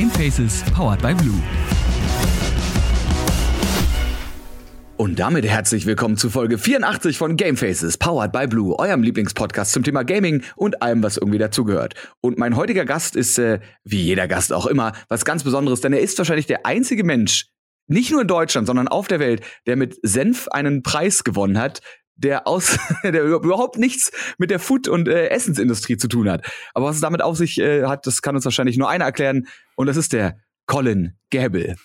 Gamefaces powered by Blue. Und damit herzlich willkommen zu Folge 84 von Gamefaces, powered by Blue, eurem Lieblingspodcast zum Thema Gaming und allem, was irgendwie dazugehört. Und mein heutiger Gast ist, äh, wie jeder Gast auch immer, was ganz Besonderes, denn er ist wahrscheinlich der einzige Mensch, nicht nur in Deutschland, sondern auf der Welt, der mit Senf einen Preis gewonnen hat, der aus, der überhaupt nichts mit der Food- und äh, Essensindustrie zu tun hat. Aber was es damit auf sich äh, hat, das kann uns wahrscheinlich nur einer erklären. Und das ist der Colin Gable.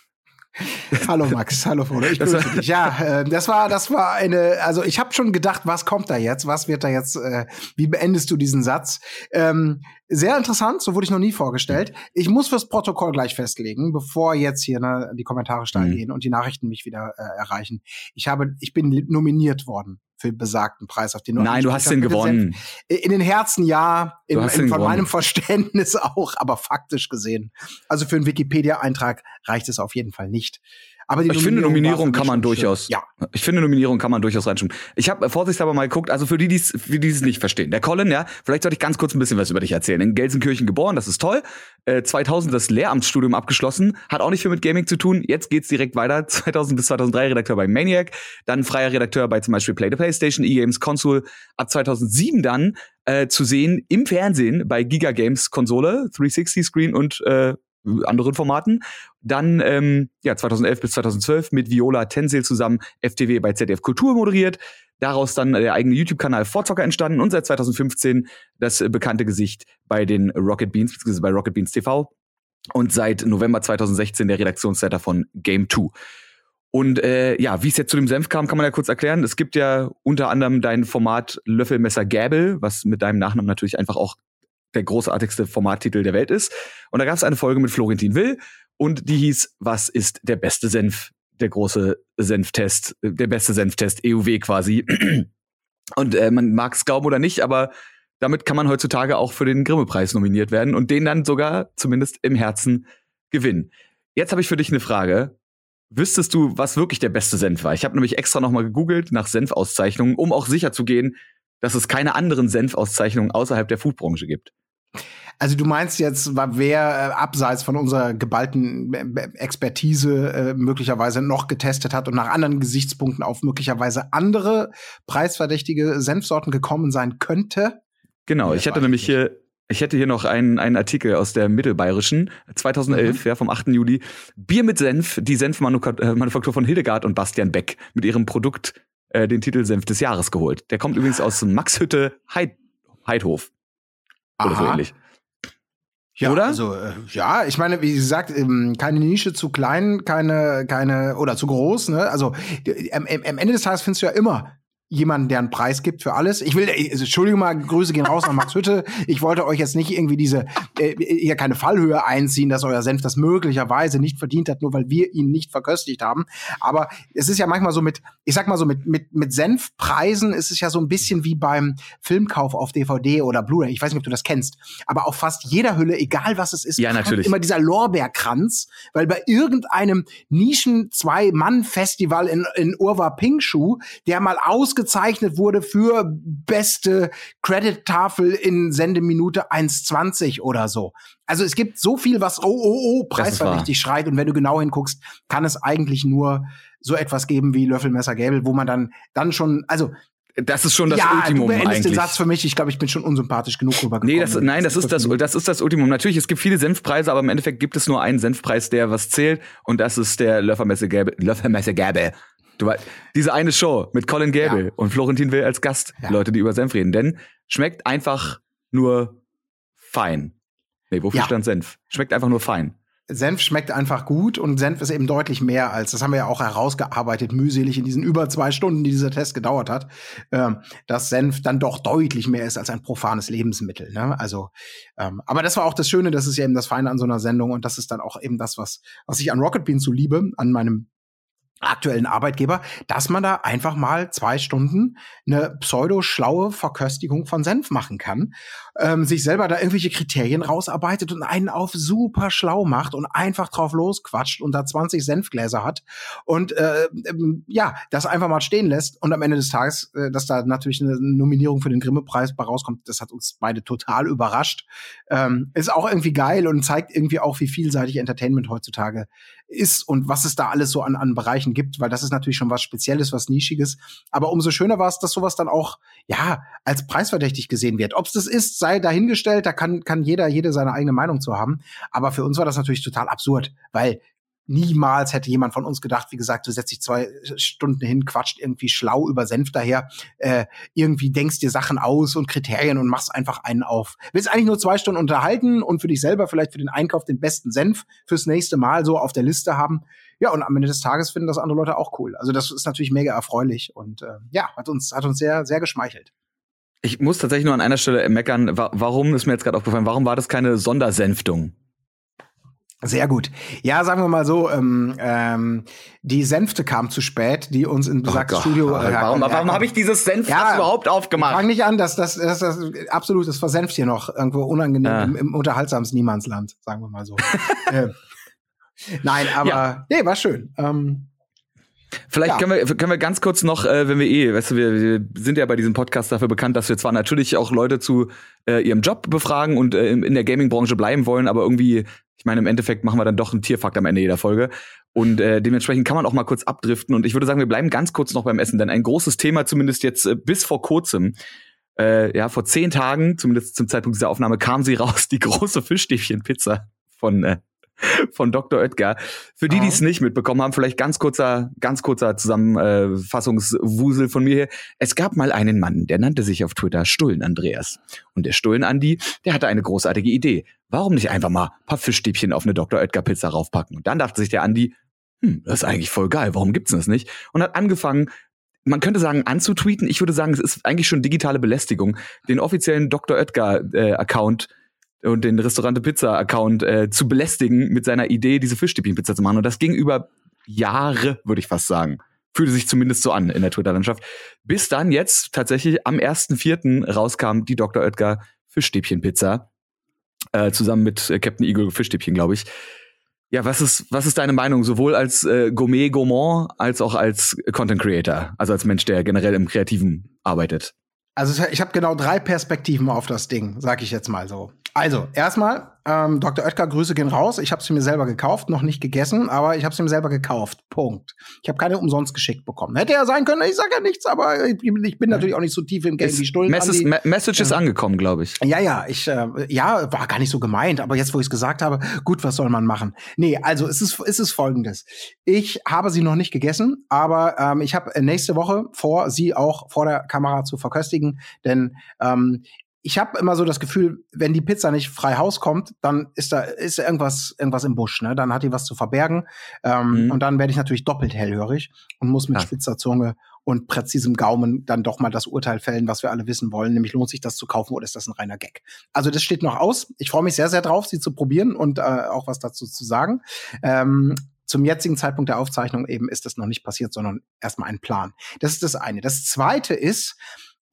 hallo Max, hallo Frodo, ich grüße dich. Ja, äh, das war, das war eine, also ich habe schon gedacht, was kommt da jetzt, was wird da jetzt, äh, wie beendest du diesen Satz? Ähm, sehr interessant, so wurde ich noch nie vorgestellt. Ich muss fürs Protokoll gleich festlegen, bevor jetzt hier ne, die Kommentare steil mhm. gehen und die Nachrichten mich wieder äh, erreichen. Ich habe, ich bin nominiert worden für den besagten Preis, auf den du Nein, du hast den gewonnen. In den Herzen ja, in, in, von gewonnen. meinem Verständnis auch, aber faktisch gesehen. Also für einen Wikipedia-Eintrag reicht es auf jeden Fall nicht. Aber ich finde, Nominierung kann man durchaus. Ja. Ich finde, Nominierung kann man durchaus reinschauen. Ich habe vorsichtshalber mal geguckt, also für die, die es nicht verstehen. Der Colin, ja, vielleicht sollte ich ganz kurz ein bisschen was über dich erzählen. In Gelsenkirchen geboren, das ist toll. Äh, 2000 das Lehramtsstudium abgeschlossen, hat auch nicht viel mit Gaming zu tun. Jetzt geht's direkt weiter. 2000 bis 2003 Redakteur bei Maniac, dann freier Redakteur bei zum Beispiel Play the PlayStation, E-Games, Console. Ab 2007 dann äh, zu sehen im Fernsehen bei Giga Games Konsole, 360 Screen und äh, anderen Formaten. Dann ähm, ja 2011 bis 2012 mit Viola Tensel zusammen FTW bei ZDF Kultur moderiert. Daraus dann der eigene YouTube-Kanal Vorzocker entstanden und seit 2015 das bekannte Gesicht bei den Rocket Beans, beziehungsweise bei Rocket Beans TV. Und seit November 2016 der Redaktionsleiter von Game 2. Und äh, ja, wie es jetzt zu dem Senf kam, kann man ja kurz erklären. Es gibt ja unter anderem dein Format Löffelmesser Gäbel, was mit deinem Nachnamen natürlich einfach auch der großartigste Formattitel der Welt ist. Und da gab es eine Folge mit Florentin Will und die hieß Was ist der beste Senf? Der große Senftest, der beste Senftest, EUW quasi. Und äh, man mag es glauben oder nicht, aber damit kann man heutzutage auch für den Grimme-Preis nominiert werden und den dann sogar zumindest im Herzen gewinnen. Jetzt habe ich für dich eine Frage. Wüsstest du, was wirklich der beste Senf war? Ich habe nämlich extra nochmal gegoogelt nach Senfauszeichnungen, um auch sicher zu gehen, dass es keine anderen Senfauszeichnungen außerhalb der Foodbranche gibt. Also du meinst jetzt, wer äh, abseits von unserer geballten äh, Expertise äh, möglicherweise noch getestet hat und nach anderen Gesichtspunkten auf möglicherweise andere preisverdächtige Senfsorten gekommen sein könnte? Genau, ich hätte nämlich hier ich hätte hier noch einen, einen Artikel aus der Mittelbayerischen, 2011, mhm. ja, vom 8. Juli. Bier mit Senf, die Senfmanufaktur von Hildegard und Bastian Beck mit ihrem Produkt äh, den Titel Senf des Jahres geholt. Der kommt übrigens aus Maxhütte Heid Heidhof. Oder Aha. so ähnlich. Ja, oder? Also, äh, ja, ich meine, wie gesagt, ähm, keine Nische zu klein, keine, keine, oder zu groß, ne? Also, am, am Ende des Tages findest du ja immer jemanden, der einen Preis gibt für alles. Ich will, also, Entschuldigung mal, Grüße gehen raus an Max Hütte. Ich wollte euch jetzt nicht irgendwie diese, äh, hier keine Fallhöhe einziehen, dass euer Senf das möglicherweise nicht verdient hat, nur weil wir ihn nicht verköstigt haben. Aber es ist ja manchmal so mit, ich sag mal so mit, mit, mit Senfpreisen ist es ja so ein bisschen wie beim Filmkauf auf DVD oder Blu-ray. Ich weiß nicht, ob du das kennst. Aber auf fast jeder Hülle, egal was es ist, ja, natürlich. immer dieser Lorbeerkranz, weil bei irgendeinem Nischen-Zwei-Mann-Festival in, in Urwa Pingschuh, der mal aus ausgezeichnet wurde für beste Credit-Tafel in Sendeminute 1,20 oder so. Also es gibt so viel, was oh, oh, oh, preisverdächtig schreit. Und wenn du genau hinguckst, kann es eigentlich nur so etwas geben wie Löffelmesser Gäbel, wo man dann, dann schon, also das ist schon das ja, Ultimum du eigentlich. den Satz für mich. Ich glaube, ich bin schon unsympathisch genug rübergekommen. Nee, das, nein, das ist das, das ist das Ultimum. Natürlich, es gibt viele Senfpreise, aber im Endeffekt gibt es nur einen Senfpreis, der was zählt. Und das ist der Löffelmesse Gäbel, Löffelmesse Gäbel. Du weißt, diese eine Show mit Colin Gable ja. und Florentin Will als Gast, ja. Leute, die über Senf reden. Denn schmeckt einfach nur fein. Nee, wofür ja. stand Senf? Schmeckt einfach nur fein. Senf schmeckt einfach gut und Senf ist eben deutlich mehr als, das haben wir ja auch herausgearbeitet, mühselig in diesen über zwei Stunden, die dieser Test gedauert hat, ähm, dass Senf dann doch deutlich mehr ist als ein profanes Lebensmittel. Ne? Also, ähm, aber das war auch das Schöne, das ist ja eben das Feine an so einer Sendung und das ist dann auch eben das, was, was ich an Rocket Beans so liebe, an meinem aktuellen Arbeitgeber, dass man da einfach mal zwei Stunden eine pseudo-schlaue Verköstigung von Senf machen kann, ähm, sich selber da irgendwelche Kriterien rausarbeitet und einen auf super schlau macht und einfach drauf losquatscht und da 20 Senfgläser hat und äh, ähm, ja, das einfach mal stehen lässt und am Ende des Tages, äh, dass da natürlich eine Nominierung für den Grimme-Preis bei rauskommt, das hat uns beide total überrascht. Ähm, ist auch irgendwie geil und zeigt irgendwie auch, wie vielseitig Entertainment heutzutage ist und was es da alles so an, an Bereichen gibt, weil das ist natürlich schon was Spezielles, was Nischiges. Aber umso schöner war es, dass sowas dann auch, ja, als preisverdächtig gesehen wird. Ob es das ist, sei dahingestellt, da kann, kann jeder, jede seine eigene Meinung zu haben. Aber für uns war das natürlich total absurd, weil Niemals hätte jemand von uns gedacht, wie gesagt, du setzt dich zwei Stunden hin, quatscht irgendwie schlau über Senf daher, äh, irgendwie denkst dir Sachen aus und Kriterien und machst einfach einen auf. Willst eigentlich nur zwei Stunden unterhalten und für dich selber vielleicht für den Einkauf den besten Senf fürs nächste Mal so auf der Liste haben. Ja, und am Ende des Tages finden das andere Leute auch cool. Also das ist natürlich mega erfreulich und äh, ja, hat uns, hat uns sehr, sehr geschmeichelt. Ich muss tatsächlich nur an einer Stelle meckern, warum ist mir jetzt gerade aufgefallen, warum war das keine Sondersenftung? Sehr gut. Ja, sagen wir mal so, ähm, ähm, die Sänfte kam zu spät, die uns in besagtes oh Studio. Äh, warum warum habe ich dieses Senf ja, überhaupt aufgemacht? Fang nicht an, dass das, das, das absolut, das versenft hier noch irgendwo unangenehm ja. im, im unterhaltsamsten Niemandsland, sagen wir mal so. äh, nein, aber ja. nee, war schön. Ähm, Vielleicht ja. können, wir, können wir ganz kurz noch, äh, wenn wir eh, weißt du, wir, wir sind ja bei diesem Podcast dafür bekannt, dass wir zwar natürlich auch Leute zu äh, ihrem Job befragen und äh, in der Gaming-Branche bleiben wollen, aber irgendwie ich meine, im Endeffekt machen wir dann doch einen Tierfakt am Ende jeder Folge. Und äh, dementsprechend kann man auch mal kurz abdriften. Und ich würde sagen, wir bleiben ganz kurz noch beim Essen, denn ein großes Thema, zumindest jetzt äh, bis vor kurzem, äh, ja, vor zehn Tagen, zumindest zum Zeitpunkt dieser Aufnahme, kam sie raus, die große Fischstäbchen-Pizza von äh, von Dr. Oetker. Für die, die es nicht mitbekommen haben, vielleicht ganz kurzer, ganz kurzer Zusammenfassungswusel von mir hier. Es gab mal einen Mann, der nannte sich auf Twitter Stullen Andreas. Und der Stullen Andi, der hatte eine großartige Idee. Warum nicht einfach mal ein paar Fischstäbchen auf eine Dr. Oetker Pizza raufpacken? Und dann dachte sich der Andi, hm, das ist eigentlich voll geil, warum gibt's das nicht? Und hat angefangen, man könnte sagen, anzutweeten. Ich würde sagen, es ist eigentlich schon digitale Belästigung, den offiziellen Dr. Oetker äh, Account und den Restaurante Pizza Account äh, zu belästigen mit seiner Idee, diese Fischstäbchen-Pizza zu machen. Und das ging über Jahre, würde ich fast sagen. Fühlte sich zumindest so an in der Twitter-Landschaft. Bis dann jetzt tatsächlich am 1.4. rauskam die Dr. Oetker Fischstäbchen-Pizza. Äh, zusammen mit äh, Captain Eagle Fischstäbchen, glaube ich. Ja, was ist, was ist deine Meinung, sowohl als äh, Gourmet Gourmand als auch als Content Creator, also als Mensch, der generell im Kreativen arbeitet? Also ich habe genau drei Perspektiven auf das Ding, sag ich jetzt mal so. Also, erstmal, ähm, Dr. Oetker, Grüße gehen raus. Ich habe sie mir selber gekauft, noch nicht gegessen, aber ich habe sie mir selber gekauft. Punkt. Ich habe keine umsonst geschickt bekommen. Hätte ja sein können, ich sage ja nichts, aber ich, ich, bin natürlich auch nicht so tief im Game wie Stullen. Message, Me Message ist angekommen, glaube ich. Ja, ja, ich, äh, ja, war gar nicht so gemeint, aber jetzt, wo ich es gesagt habe, gut, was soll man machen? Nee, also es ist, es ist folgendes. Ich habe sie noch nicht gegessen, aber ähm, ich habe nächste Woche vor, sie auch vor der Kamera zu verköstigen, denn ähm, ich habe immer so das Gefühl, wenn die Pizza nicht frei Haus kommt, dann ist da ist da irgendwas irgendwas im Busch, ne? Dann hat die was zu verbergen ähm, mhm. und dann werde ich natürlich doppelt hellhörig und muss mit ja. spitzer Zunge und präzisem Gaumen dann doch mal das Urteil fällen, was wir alle wissen wollen, nämlich lohnt sich das zu kaufen oder ist das ein reiner Gag? Also das steht noch aus. Ich freue mich sehr sehr drauf, sie zu probieren und äh, auch was dazu zu sagen. Ähm, zum jetzigen Zeitpunkt der Aufzeichnung eben ist das noch nicht passiert, sondern erstmal ein Plan. Das ist das eine. Das zweite ist,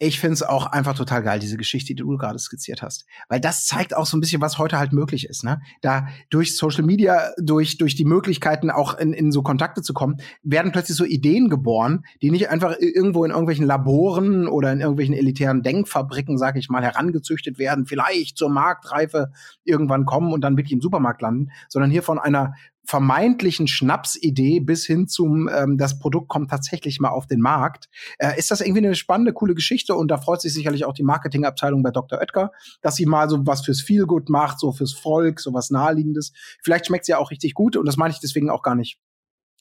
ich finde es auch einfach total geil, diese Geschichte, die du gerade skizziert hast. Weil das zeigt auch so ein bisschen, was heute halt möglich ist. Ne? Da durch Social Media, durch, durch die Möglichkeiten auch in, in so Kontakte zu kommen, werden plötzlich so Ideen geboren, die nicht einfach irgendwo in irgendwelchen Laboren oder in irgendwelchen elitären Denkfabriken, sag ich mal, herangezüchtet werden, vielleicht zur Marktreife irgendwann kommen und dann wirklich im Supermarkt landen, sondern hier von einer vermeintlichen Schnapsidee bis hin zum, ähm, das Produkt kommt tatsächlich mal auf den Markt, äh, ist das irgendwie eine spannende, coole Geschichte und da freut sich sicherlich auch die Marketingabteilung bei Dr. Oetker, dass sie mal so was fürs Feelgood macht, so fürs Volk, so was Naheliegendes. Vielleicht schmeckt sie ja auch richtig gut und das meine ich deswegen auch gar nicht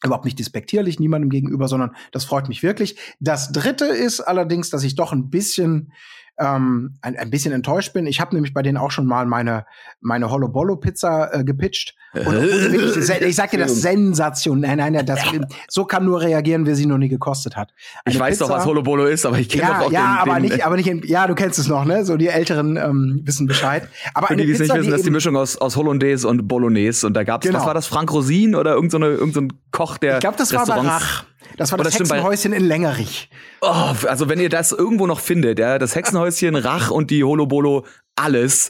überhaupt nicht despektierlich niemandem gegenüber, sondern das freut mich wirklich. Das dritte ist allerdings, dass ich doch ein bisschen ähm, ein, ein bisschen enttäuscht bin. Ich habe nämlich bei denen auch schon mal meine, meine Hollow Bollo Pizza äh, gepitcht. Und, wirklich, ich sag dir das Sensation. Nein, nein, das, so kann nur reagieren, wer sie noch nie gekostet hat. Eine ich weiß Pizza, doch, was Hollow Bolo ist, aber ich kenne ja, doch auch ja, den, aber den, nicht, aber nicht in, ja, du kennst es noch, ne? So die Älteren ähm, wissen Bescheid. Aber für die, die es nicht wissen, das ist die Mischung aus, aus Hollandaise und Bolognese. Und da gab's, genau. was war das, Frank Rosin oder irgendein so irgend so Koch, der Ich glaube, das war bei Rach. Das war das, das Hexenhäuschen in Längerich. Oh, also wenn ihr das irgendwo noch findet, ja, das Hexenhäuschen, Rach und die Holobolo, alles.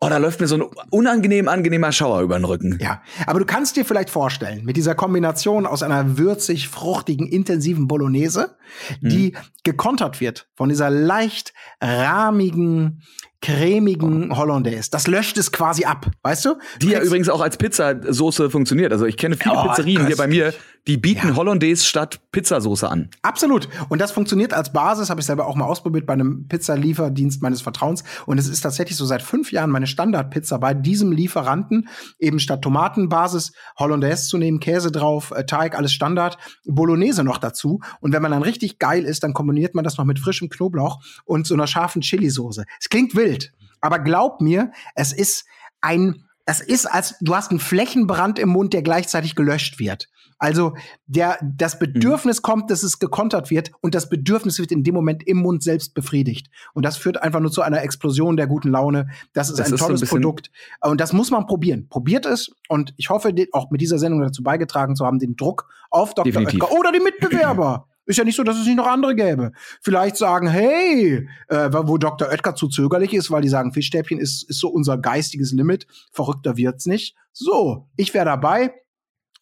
Oh, da läuft mir so ein unangenehm angenehmer Schauer über den Rücken. Ja, aber du kannst dir vielleicht vorstellen, mit dieser Kombination aus einer würzig, fruchtigen, intensiven Bolognese, die hm. gekontert wird von dieser leicht rahmigen, cremigen Hollandaise. Das löscht es quasi ab, weißt du? Die ja übrigens auch als Pizzasoße funktioniert. Also ich kenne viele oh, Pizzerien hier bei mir, die bieten ja. Hollandaise statt Pizzasoße an. Absolut. Und das funktioniert als Basis, habe ich selber auch mal ausprobiert bei einem Pizzalieferdienst meines Vertrauens. Und es ist tatsächlich so seit fünf Jahren meine Standardpizza bei diesem Lieferanten, eben statt Tomatenbasis Hollandaise zu nehmen, Käse drauf, äh, Teig, alles Standard, Bolognese noch dazu. Und wenn man dann richtig geil ist, dann kombiniert man das noch mit frischem Knoblauch und so einer scharfen Chili-Soße. Es klingt wild wild. Aber glaub mir, es ist ein, es ist als, du hast einen Flächenbrand im Mund, der gleichzeitig gelöscht wird. Also der, das mhm. Bedürfnis mhm. kommt, dass es gekontert wird und das Bedürfnis wird in dem Moment im Mund selbst befriedigt. Und das führt einfach nur zu einer Explosion der guten Laune. Das ist das ein ist tolles ein Produkt. Und das muss man probieren. Probiert es. Und ich hoffe, auch mit dieser Sendung dazu beigetragen zu haben, den Druck auf Dr. Definitiv. Oetker oder die Mitbewerber Ist ja nicht so, dass es nicht noch andere gäbe. Vielleicht sagen, hey, äh, wo Dr. Oetker zu zögerlich ist, weil die sagen, Fischstäbchen ist, ist so unser geistiges Limit. Verrückter wird's nicht. So, ich wäre dabei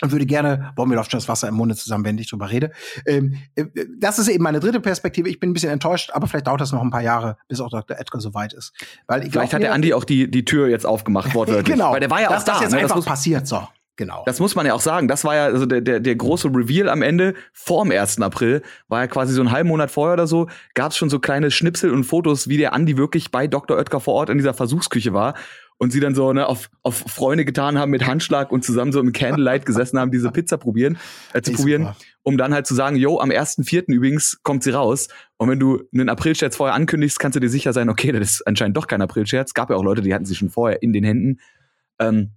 und würde gerne, boah, mir läuft schon das Wasser im Munde zusammen, wenn ich drüber rede. Ähm, äh, das ist eben meine dritte Perspektive. Ich bin ein bisschen enttäuscht, aber vielleicht dauert das noch ein paar Jahre, bis auch Dr. Edgar so weit ist. Weil ich vielleicht glaub, hat der Andi auch die, die Tür jetzt aufgemacht, wortwörtlich. genau. Weil der war ja dass auch da. Das jetzt ne? einfach das passiert, so. Genau. Das muss man ja auch sagen. Das war ja also der, der, der große Reveal am Ende vor dem 1. April. War ja quasi so einen halben Monat vorher oder so. Gab es schon so kleine Schnipsel und Fotos, wie der Andi wirklich bei Dr. Oetker vor Ort in dieser Versuchsküche war. Und sie dann so ne, auf, auf Freunde getan haben mit Handschlag und zusammen so im Candlelight gesessen haben, diese Pizza probieren, äh, zu probieren, super. um dann halt zu sagen, yo, am 1.4. übrigens kommt sie raus. Und wenn du einen Aprilscherz vorher ankündigst, kannst du dir sicher sein, okay, das ist anscheinend doch kein Aprilscherz. Gab ja auch Leute, die hatten sie schon vorher in den Händen. Ähm,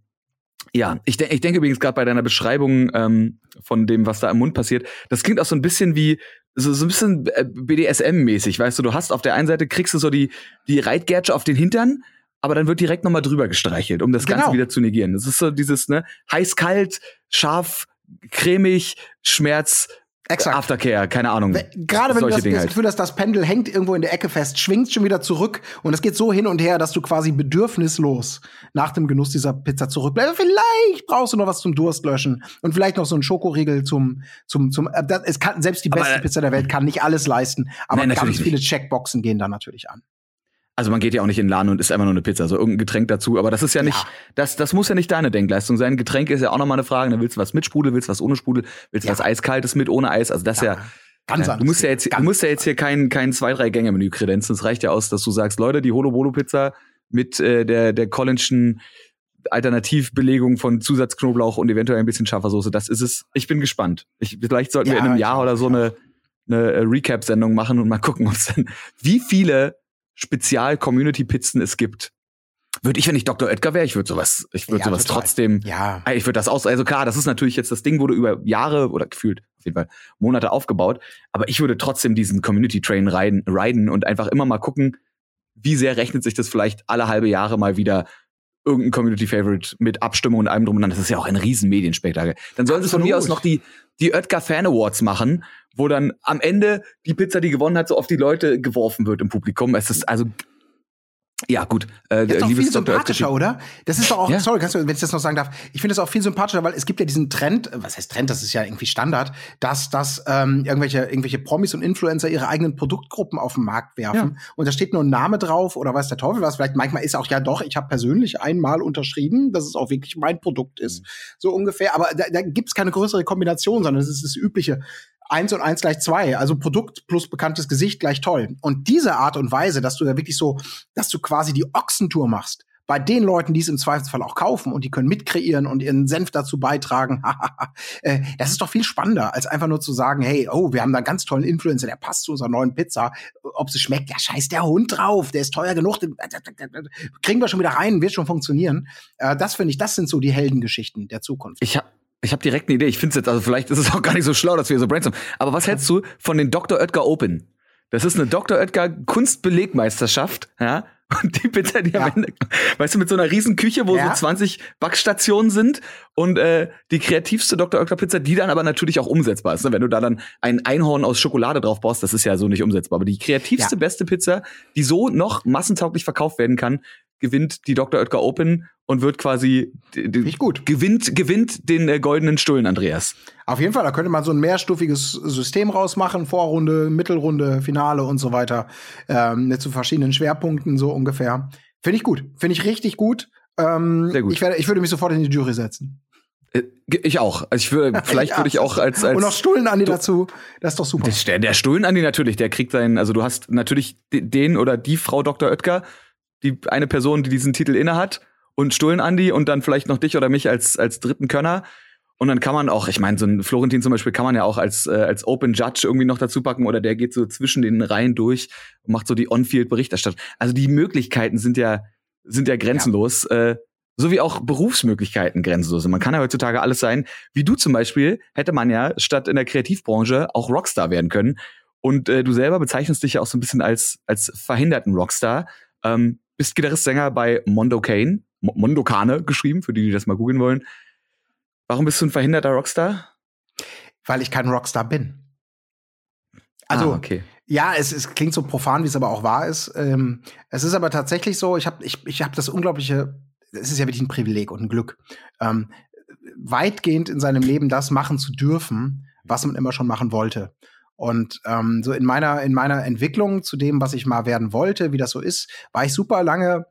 ja, ich, de ich denke übrigens gerade bei deiner Beschreibung ähm, von dem, was da im Mund passiert, das klingt auch so ein bisschen wie so, so ein bisschen äh, BDSM-mäßig, weißt du, du hast auf der einen Seite kriegst du so die, die Reitgärsche auf den Hintern, aber dann wird direkt nochmal drüber gestreichelt, um das genau. Ganze wieder zu negieren. Das ist so dieses, ne, heiß-kalt, scharf, cremig, Schmerz, Exakt. Aftercare, keine Ahnung. Gerade wenn du das, das Gefühl hast, das Pendel hängt irgendwo in der Ecke fest, schwingt schon wieder zurück und es geht so hin und her, dass du quasi bedürfnislos nach dem Genuss dieser Pizza zurückbleibst. Vielleicht brauchst du noch was zum Durst löschen und vielleicht noch so einen Schokoriegel zum zum zum. Äh, das, es kann selbst die beste aber, Pizza der Welt kann nicht alles leisten, aber nein, ganz viele Checkboxen gehen da natürlich an. Also man geht ja auch nicht in den Laden und isst einfach nur eine Pizza, so irgendein Getränk dazu. Aber das ist ja nicht, ja. das, das muss ja nicht deine Denkleistung sein. Getränk ist ja auch nochmal eine Frage. Dann willst du was mit Sprudel, willst du was ohne Sprudel, willst du ja. was Eiskaltes mit, ohne Eis. Also das ja, ja Ganz ja, du musst ja jetzt, du musst ja jetzt hier kein, kein zwei, drei Gänge-Menü kredenzen. Es reicht ja aus, dass du sagst, Leute, die Holo Bolo Pizza mit äh, der, der Collinschen Alternativbelegung von Zusatzknoblauch und eventuell ein bisschen scharfer Soße. Das ist es. Ich bin gespannt. Ich, vielleicht sollten ja, wir in einem Jahr oder so eine, eine Recap-Sendung machen und mal gucken, uns dann, wie viele Spezial-Community-Pizzen es gibt. Würde ich, wenn ich Dr. Oetker wäre, ich würde sowas, ich würde ja, sowas total. trotzdem, ja. ich würde das aus, also klar, das ist natürlich jetzt, das Ding wurde über Jahre oder gefühlt auf jeden Fall Monate aufgebaut, aber ich würde trotzdem diesen Community Train riden, riden und einfach immer mal gucken, wie sehr rechnet sich das vielleicht alle halbe Jahre mal wieder irgendein Community Favorite mit Abstimmung und allem drum und dran. Das ist ja auch ein riesen Medienspektakel. Dann sollen sie von mir aus noch die, die Oetker Fan Awards machen, wo dann am Ende die Pizza, die gewonnen hat, so auf die Leute geworfen wird im Publikum. Es ist also ja, gut. Äh, das ist auch viel sympathischer, oder? Das ist doch auch, ja. sorry, kannst du, wenn ich das noch sagen darf, ich finde es auch viel sympathischer, weil es gibt ja diesen Trend, was heißt Trend, das ist ja irgendwie Standard, dass, dass ähm, irgendwelche, irgendwelche Promis und Influencer ihre eigenen Produktgruppen auf den Markt werfen. Ja. Und da steht nur ein Name drauf oder weiß der Teufel was. Vielleicht manchmal ist auch, ja doch, ich habe persönlich einmal unterschrieben, dass es auch wirklich mein Produkt ist. Mhm. So ungefähr. Aber da, da gibt es keine größere Kombination, sondern es ist das übliche eins und eins gleich zwei, also Produkt plus bekanntes Gesicht gleich toll. Und diese Art und Weise, dass du da wirklich so, dass du quasi die Ochsentour machst bei den Leuten, die es im Zweifelsfall auch kaufen und die können mitkreieren und ihren Senf dazu beitragen, äh, das ist doch viel spannender, als einfach nur zu sagen, hey, oh, wir haben da einen ganz tollen Influencer, der passt zu unserer neuen Pizza. Ob sie schmeckt, ja, scheiß der Hund drauf, der ist teuer genug, kriegen wir schon wieder rein, wird schon funktionieren. Äh, das finde ich, das sind so die Heldengeschichten der Zukunft. Ich habe ich habe direkt eine Idee. Ich finde es jetzt, also vielleicht ist es auch gar nicht so schlau, dass wir so brainstormen. Aber was hältst du von den Dr. Oetker Open? Das ist eine Dr. Oetker Kunstbelegmeisterschaft, ja. Und die Pizza, die ja. am Ende, weißt du, mit so einer riesen Küche, wo ja. so 20 Backstationen sind und äh, die kreativste Dr. Oetker Pizza, die dann aber natürlich auch umsetzbar ist. Ne? Wenn du da dann ein Einhorn aus Schokolade drauf baust, das ist ja so nicht umsetzbar. Aber die kreativste, ja. beste Pizza, die so noch massentauglich verkauft werden kann, gewinnt die Dr. Oetker Open und wird quasi gut. gewinnt gewinnt den äh, goldenen Stullen Andreas. Auf jeden Fall, da könnte man so ein mehrstufiges System rausmachen, Vorrunde, Mittelrunde, Finale und so weiter, ähm, zu verschiedenen Schwerpunkten so ungefähr. Finde ich gut, finde ich richtig gut. Ähm, Sehr gut. Ich, werde, ich würde mich sofort in die Jury setzen. Äh, ich auch. Also ich würde, vielleicht würde ich auch als, als und noch Stullen Andi dazu. Das ist doch super. Der, der Stullen Andi natürlich, der kriegt seinen, also du hast natürlich den oder die Frau Dr. Oetker, die eine Person, die diesen Titel innehat und Stullen Andi und dann vielleicht noch dich oder mich als als dritten Könner. Und dann kann man auch, ich meine, so ein Florentin zum Beispiel kann man ja auch als, äh, als Open Judge irgendwie noch dazu packen oder der geht so zwischen den Reihen durch und macht so die On-Field-Berichterstattung. Also die Möglichkeiten sind ja, sind ja grenzenlos. Ja. Äh, so wie auch Berufsmöglichkeiten grenzenlos. Man kann ja heutzutage alles sein. Wie du zum Beispiel, hätte man ja statt in der Kreativbranche auch Rockstar werden können. Und äh, du selber bezeichnest dich ja auch so ein bisschen als, als verhinderten Rockstar. Ähm, bist Gitarrist, Sänger bei Mondo Kane, Mondo Kane geschrieben, für die, die das mal googeln wollen. Warum bist du ein verhinderter Rockstar? Weil ich kein Rockstar bin. Also, ah, okay. ja, es, es klingt so profan, wie es aber auch wahr ist. Ähm, es ist aber tatsächlich so, ich habe ich, ich hab das unglaubliche, es ist ja wirklich ein Privileg und ein Glück, ähm, weitgehend in seinem Leben das machen zu dürfen, was man immer schon machen wollte. Und ähm, so in meiner, in meiner Entwicklung zu dem, was ich mal werden wollte, wie das so ist, war ich super lange,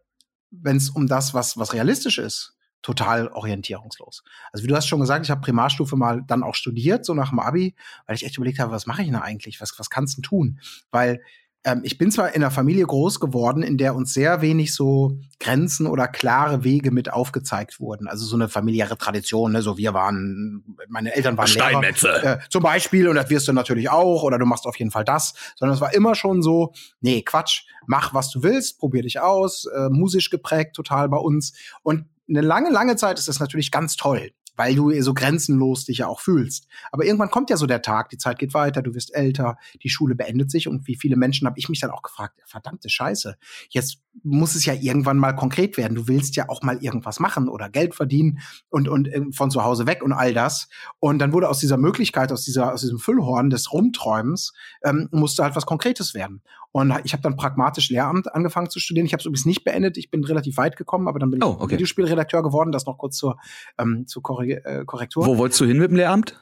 wenn es um das, was, was realistisch ist, total orientierungslos. Also wie du hast schon gesagt, ich habe Primarstufe mal dann auch studiert, so nach dem Abi, weil ich echt überlegt habe, was mache ich denn eigentlich? Was, was kannst du tun? Weil ähm, ich bin zwar in einer Familie groß geworden, in der uns sehr wenig so Grenzen oder klare Wege mit aufgezeigt wurden. Also so eine familiäre Tradition, ne? so wir waren, meine Eltern waren Steinmetze. Lehrer, äh, zum Beispiel und das wirst du natürlich auch oder du machst auf jeden Fall das, sondern es war immer schon so, nee, Quatsch, mach was du willst, probier dich aus, äh, musisch geprägt total bei uns und eine lange, lange Zeit ist das natürlich ganz toll weil du so grenzenlos dich ja auch fühlst. Aber irgendwann kommt ja so der Tag, die Zeit geht weiter, du wirst älter, die Schule beendet sich und wie viele Menschen habe ich mich dann auch gefragt, verdammte Scheiße, jetzt muss es ja irgendwann mal konkret werden. Du willst ja auch mal irgendwas machen oder Geld verdienen und, und äh, von zu Hause weg und all das. Und dann wurde aus dieser Möglichkeit, aus, dieser, aus diesem Füllhorn des Rumträumens, ähm, musste halt was Konkretes werden. Und ich habe dann pragmatisch Lehramt angefangen zu studieren. Ich habe es übrigens nicht beendet. Ich bin relativ weit gekommen, aber dann bin ich oh, okay. Videospielredakteur geworden. Das noch kurz zur, ähm, zur äh, Korrektur. Wo wolltest du hin mit dem Lehramt?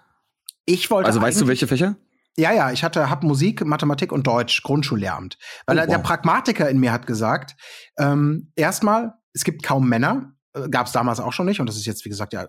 Ich wollte. Also weißt du, welche Fächer? Ja, ja, ich hatte hab Musik, Mathematik und Deutsch, Grundschullehramt. Weil oh, wow. der Pragmatiker in mir hat gesagt, ähm, erstmal, es gibt kaum Männer, äh, gab es damals auch schon nicht, und das ist jetzt, wie gesagt, ja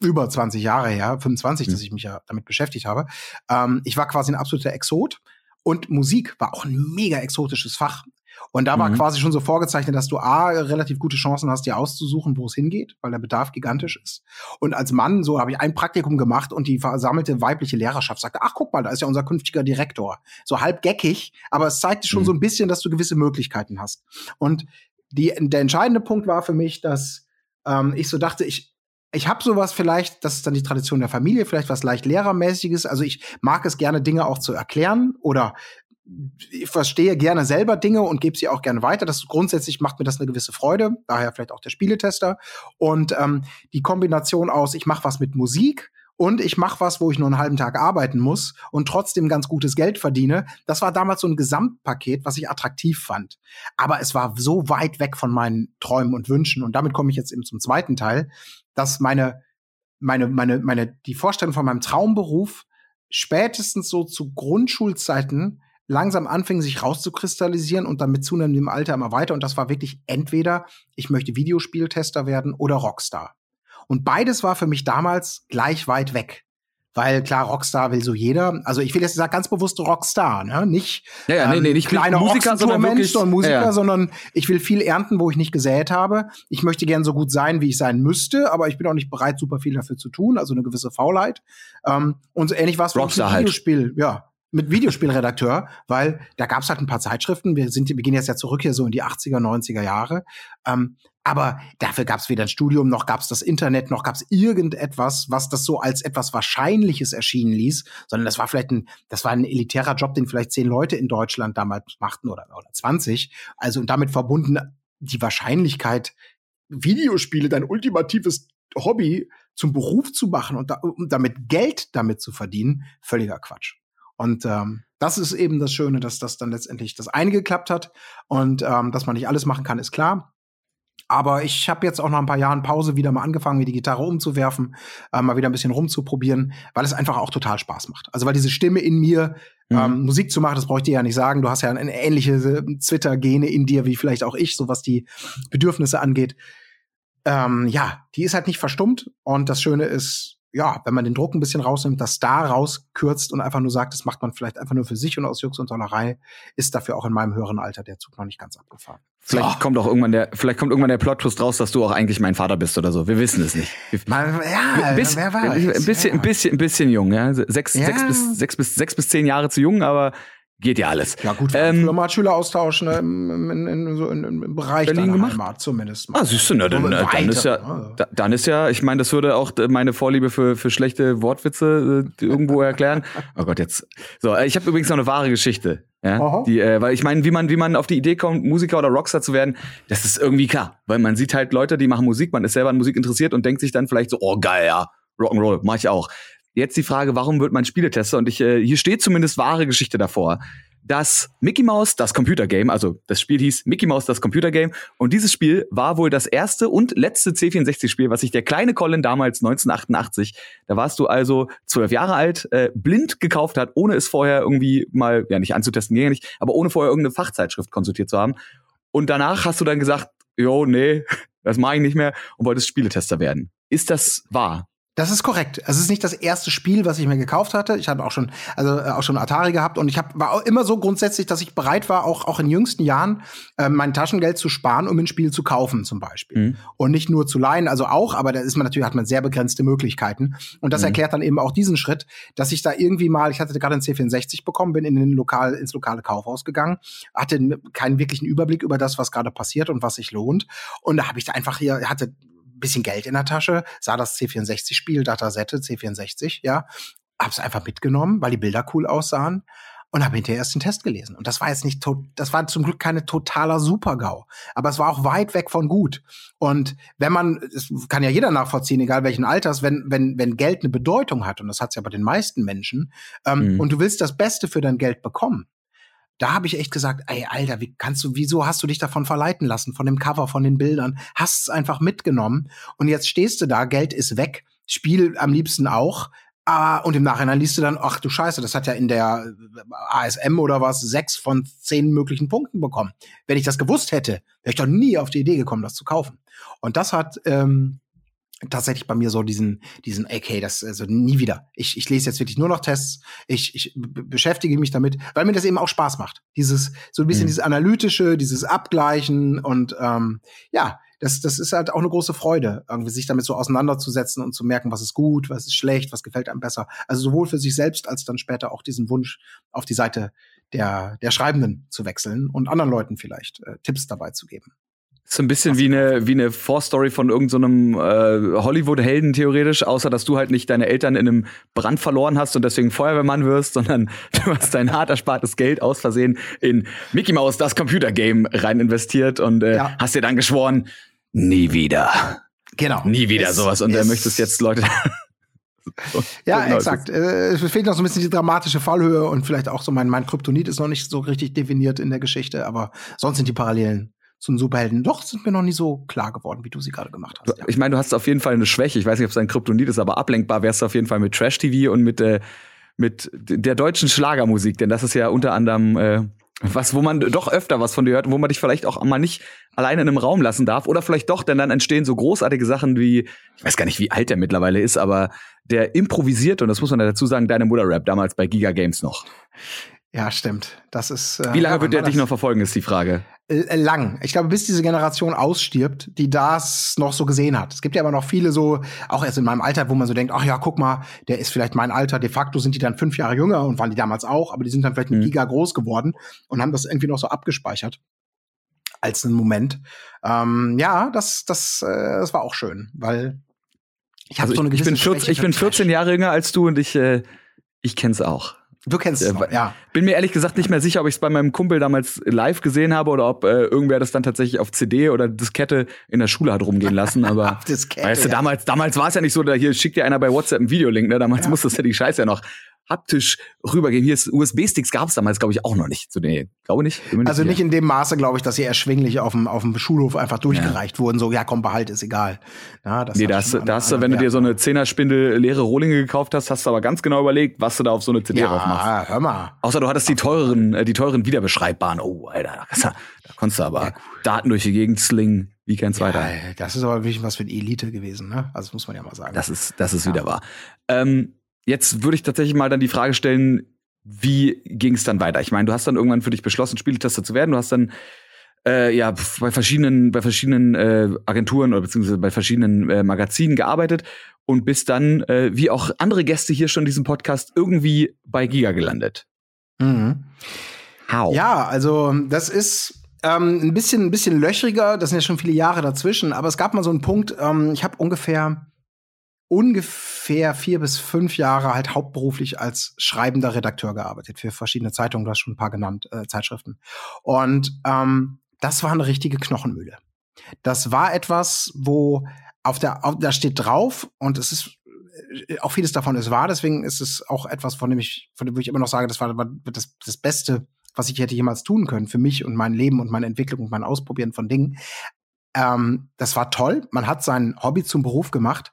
über 20 Jahre her, 25, mhm. dass ich mich ja damit beschäftigt habe. Ähm, ich war quasi ein absoluter Exot. Und Musik war auch ein mega exotisches Fach. Und da war mhm. quasi schon so vorgezeichnet, dass du A, relativ gute Chancen hast, dir auszusuchen, wo es hingeht, weil der Bedarf gigantisch ist. Und als Mann, so habe ich ein Praktikum gemacht und die versammelte weibliche Lehrerschaft sagte, ach, guck mal, da ist ja unser künftiger Direktor. So halb geckig, aber es zeigte schon mhm. so ein bisschen, dass du gewisse Möglichkeiten hast. Und die, der entscheidende Punkt war für mich, dass ähm, ich so dachte, ich, ich habe sowas vielleicht, das ist dann die Tradition der Familie, vielleicht was leicht lehrermäßiges. Also ich mag es gerne, Dinge auch zu erklären oder ich verstehe gerne selber Dinge und gebe sie auch gerne weiter. Das grundsätzlich macht mir das eine gewisse Freude, daher vielleicht auch der Spieletester. Und ähm, die Kombination aus, ich mache was mit Musik und ich mache was, wo ich nur einen halben Tag arbeiten muss und trotzdem ganz gutes Geld verdiene. Das war damals so ein Gesamtpaket, was ich attraktiv fand. Aber es war so weit weg von meinen Träumen und Wünschen. Und damit komme ich jetzt eben zum zweiten Teil, dass meine, meine, meine, meine, die Vorstellung von meinem Traumberuf spätestens so zu Grundschulzeiten langsam anfing, sich rauszukristallisieren und dann mit zunehmendem Alter immer weiter. Und das war wirklich entweder, ich möchte Videospieltester werden oder Rockstar. Und beides war für mich damals gleich weit weg. weil klar, Rockstar will so jeder. Also ich will jetzt sagen, ganz bewusst Rockstar, ne? Nicht, ja, ja, nee, nee, nicht kleiner Musiker, sondern Mensch, sondern Musiker, ja, sondern ich will viel ernten, wo ich nicht gesät habe. Ich möchte gern so gut sein, wie ich sein müsste, aber ich bin auch nicht bereit, super viel dafür zu tun, also eine gewisse Faulheit. Ähm, und so ähnlich war es mit dem Videospiel, halt. ja mit Videospielredakteur, weil da gab es halt ein paar Zeitschriften. Wir sind, wir gehen jetzt ja zurück hier so in die 80er, 90er Jahre. Ähm, aber dafür gab es weder ein Studium, noch gab es das Internet, noch gab es irgendetwas, was das so als etwas Wahrscheinliches erschienen ließ, sondern das war vielleicht ein, das war ein elitärer Job, den vielleicht zehn Leute in Deutschland damals machten oder, oder 20. Also und damit verbunden die Wahrscheinlichkeit, Videospiele, dein ultimatives Hobby zum Beruf zu machen und, da, und damit Geld damit zu verdienen, völliger Quatsch. Und ähm, das ist eben das Schöne, dass das dann letztendlich das eine geklappt hat und ähm, dass man nicht alles machen kann, ist klar. Aber ich habe jetzt auch nach ein paar Jahren Pause wieder mal angefangen, mir die Gitarre umzuwerfen, äh, mal wieder ein bisschen rumzuprobieren, weil es einfach auch total Spaß macht. Also weil diese Stimme in mir, mhm. ähm, Musik zu machen, das brauche ich dir ja nicht sagen. Du hast ja eine ähnliche äh, Twitter-Gene in dir wie vielleicht auch ich, so was die Bedürfnisse angeht. Ähm, ja, die ist halt nicht verstummt. Und das Schöne ist, ja, wenn man den Druck ein bisschen rausnimmt, das da rauskürzt und einfach nur sagt, das macht man vielleicht einfach nur für sich und aus Jux und Tollerei, ist dafür auch in meinem höheren Alter der Zug noch nicht ganz abgefahren. Vielleicht so. kommt auch irgendwann der, vielleicht kommt irgendwann der Plot-Twist raus, dass du auch eigentlich mein Vater bist oder so. Wir wissen es nicht. Mal, ja, Bis, wer weiß. Ein bisschen, ein bisschen, ein bisschen jung, ja. Sechs, ja. sechs bis, sechs bis, sechs bis zehn Jahre zu jung, aber geht ja alles. Ja gut, wir ähm, haben mal Schüleraustausch ne, im, in, in, so in, im Bereich Berlin gemacht, Heimat zumindest. Mal. Ah, siehst du, ne, dann, dann, dann ist ja, ne? da, dann ist ja, ich meine, das würde auch meine Vorliebe für, für schlechte Wortwitze äh, irgendwo erklären. oh Gott, jetzt. So, äh, ich habe übrigens noch eine wahre Geschichte. Ja, die, äh, weil ich meine, wie man, wie man auf die Idee kommt, Musiker oder Rockstar zu werden, das ist irgendwie klar. Weil man sieht halt Leute, die machen Musik, man ist selber an Musik interessiert und denkt sich dann vielleicht so, oh geil, ja, Rock'n'Roll, mach ich auch. Jetzt die Frage, warum wird man Spieletester? Und ich, äh, hier steht zumindest wahre Geschichte davor dass Mickey Mouse das Computergame, also das Spiel hieß Mickey Mouse das Computergame und dieses Spiel war wohl das erste und letzte C64-Spiel, was sich der kleine Colin damals 1988, da warst du also zwölf Jahre alt, äh, blind gekauft hat, ohne es vorher irgendwie mal, ja nicht anzutesten, ging ja nicht, aber ohne vorher irgendeine Fachzeitschrift konsultiert zu haben. Und danach hast du dann gesagt, jo, nee, das mache ich nicht mehr und wolltest Spieletester werden. Ist das wahr? Das ist korrekt. Es ist nicht das erste Spiel, was ich mir gekauft hatte. Ich habe auch schon, also äh, auch schon Atari gehabt und ich hab, war auch immer so grundsätzlich, dass ich bereit war, auch, auch in jüngsten Jahren äh, mein Taschengeld zu sparen, um ein Spiel zu kaufen, zum Beispiel. Mhm. Und nicht nur zu leihen, also auch, aber da ist man natürlich, hat man sehr begrenzte Möglichkeiten. Und das mhm. erklärt dann eben auch diesen Schritt, dass ich da irgendwie mal, ich hatte gerade ein C64 bekommen, bin in den Lokal, ins lokale Kaufhaus gegangen, hatte keinen wirklichen Überblick über das, was gerade passiert und was sich lohnt. Und da habe ich da einfach hier, hatte bisschen Geld in der Tasche, sah das C64-Spiel, Datasette C64, ja, hab's einfach mitgenommen, weil die Bilder cool aussahen und habe hinterher erst den Test gelesen. Und das war jetzt nicht, das war zum Glück keine totaler Supergau, aber es war auch weit weg von gut. Und wenn man, es kann ja jeder nachvollziehen, egal welchen Alters, wenn wenn wenn Geld eine Bedeutung hat und das hat's ja bei den meisten Menschen, ähm, mhm. und du willst das Beste für dein Geld bekommen, da habe ich echt gesagt, ey, Alter, wie kannst du, wieso hast du dich davon verleiten lassen, von dem Cover, von den Bildern? Hast es einfach mitgenommen und jetzt stehst du da, Geld ist weg, Spiel am liebsten auch. Uh, und im Nachhinein liest du dann, ach du Scheiße, das hat ja in der ASM oder was sechs von zehn möglichen Punkten bekommen. Wenn ich das gewusst hätte, wäre ich doch nie auf die Idee gekommen, das zu kaufen. Und das hat ähm, tatsächlich bei mir so diesen, diesen, okay, das also nie wieder. Ich, ich lese jetzt wirklich nur noch Tests, ich, ich beschäftige mich damit, weil mir das eben auch Spaß macht. Dieses, so ein bisschen mhm. dieses Analytische, dieses Abgleichen und ähm, ja, das, das ist halt auch eine große Freude, irgendwie sich damit so auseinanderzusetzen und zu merken, was ist gut, was ist schlecht, was gefällt einem besser. Also sowohl für sich selbst als dann später auch diesen Wunsch, auf die Seite der, der Schreibenden zu wechseln und anderen Leuten vielleicht äh, Tipps dabei zu geben. So ein bisschen wie eine, wie eine Vorstory von irgendeinem so äh, Hollywood-Helden theoretisch, außer dass du halt nicht deine Eltern in einem Brand verloren hast und deswegen Feuerwehrmann wirst, sondern du hast dein hart erspartes Geld aus Versehen in Mickey Mouse, das Computergame, rein investiert und äh, ja. hast dir dann geschworen, nie wieder. Genau. Nie wieder es, sowas. Und er möchtest jetzt Leute. so, ja, genau exakt. Äh, es fehlt noch so ein bisschen die dramatische Fallhöhe und vielleicht auch so mein, mein Kryptonit ist noch nicht so richtig definiert in der Geschichte, aber sonst sind die Parallelen zum Superhelden doch sind mir noch nie so klar geworden, wie du sie gerade gemacht hast. Ja. Ich meine, du hast auf jeden Fall eine Schwäche. Ich weiß nicht, ob es ein Kryptonit ist, aber ablenkbar wärst du auf jeden Fall mit Trash-TV und mit, äh, mit der deutschen Schlagermusik, denn das ist ja unter anderem äh, was, wo man doch öfter was von dir hört, wo man dich vielleicht auch mal nicht alleine in einem Raum lassen darf. Oder vielleicht doch, denn dann entstehen so großartige Sachen wie, ich weiß gar nicht, wie alt der mittlerweile ist, aber der improvisiert, und das muss man dazu sagen, deine Mutter-Rap damals bei Giga Games noch. Ja, stimmt. Das ist. Äh, Wie lange wird der dich noch verfolgen, ist die Frage. Äh, lang. Ich glaube, bis diese Generation ausstirbt, die das noch so gesehen hat. Es gibt ja aber noch viele so, auch erst in meinem Alter, wo man so denkt, ach ja, guck mal, der ist vielleicht mein Alter. De facto sind die dann fünf Jahre jünger und waren die damals auch, aber die sind dann vielleicht mit mhm. Giga groß geworden und haben das irgendwie noch so abgespeichert als einen Moment. Ähm, ja, das, das, äh, das war auch schön, weil ich habe also so eine gewisse ich bin, 14, ich bin 14 Jahre jünger als du und ich, äh, ich kenn's auch. Du kennst es, noch, ja. Bin mir ehrlich gesagt nicht mehr sicher, ob ich es bei meinem Kumpel damals live gesehen habe oder ob äh, irgendwer das dann tatsächlich auf CD oder Diskette in der Schule hat rumgehen lassen. Aber Diskette, weißt du, ja. damals, damals war es ja nicht so, da hier schickt dir einer bei WhatsApp einen Videolink, ne? Damals ja. musstest du ja die Scheiße ja noch haptisch rübergehen. Hier ist USB-Sticks gab es damals, glaube ich, auch noch nicht. So, nee, glaube nicht. also nicht in dem Maße, glaube ich, dass sie erschwinglich auf dem, auf dem Schulhof einfach durchgereicht ja. wurden. So, ja, komm, behalt, ist egal. Ja, das nee, da hast, du, wenn du dir so eine Zehnerspindel leere Rohlinge gekauft hast, hast du aber ganz genau überlegt, was du da auf so eine CD ja, drauf machst. Ja, hör mal. Außer du hattest die teuren, äh, die teuren wiederbeschreibbaren. Oh, Alter, da, da konntest du aber ja, Daten durch die Gegend slingen. Wie kein zweiter. Ja, das ist aber wirklich was für die Elite gewesen, ne? Also muss man ja mal sagen. Das ist, das ist wieder wahr. Ähm, Jetzt würde ich tatsächlich mal dann die Frage stellen, wie ging es dann weiter? Ich meine, du hast dann irgendwann für dich beschlossen, Spieltester zu werden. Du hast dann äh, ja bei verschiedenen, bei verschiedenen äh, Agenturen oder beziehungsweise bei verschiedenen äh, Magazinen gearbeitet und bist dann, äh, wie auch andere Gäste hier schon in diesem Podcast, irgendwie bei Giga gelandet. Mhm. How? Ja, also das ist ähm, ein bisschen, ein bisschen löchriger. Das sind ja schon viele Jahre dazwischen. Aber es gab mal so einen Punkt. Ähm, ich habe ungefähr ungefähr vier bis fünf Jahre halt hauptberuflich als schreibender Redakteur gearbeitet für verschiedene Zeitungen, du hast schon ein paar genannt, äh, Zeitschriften. Und ähm, das war eine richtige Knochenmühle. Das war etwas, wo auf der, auf, da steht drauf und es ist äh, auch vieles davon ist wahr, deswegen ist es auch etwas, von dem ich, von dem ich immer noch sage, das war das, das Beste, was ich hätte jemals tun können für mich und mein Leben und meine Entwicklung und mein Ausprobieren von Dingen. Ähm, das war toll. Man hat sein Hobby zum Beruf gemacht.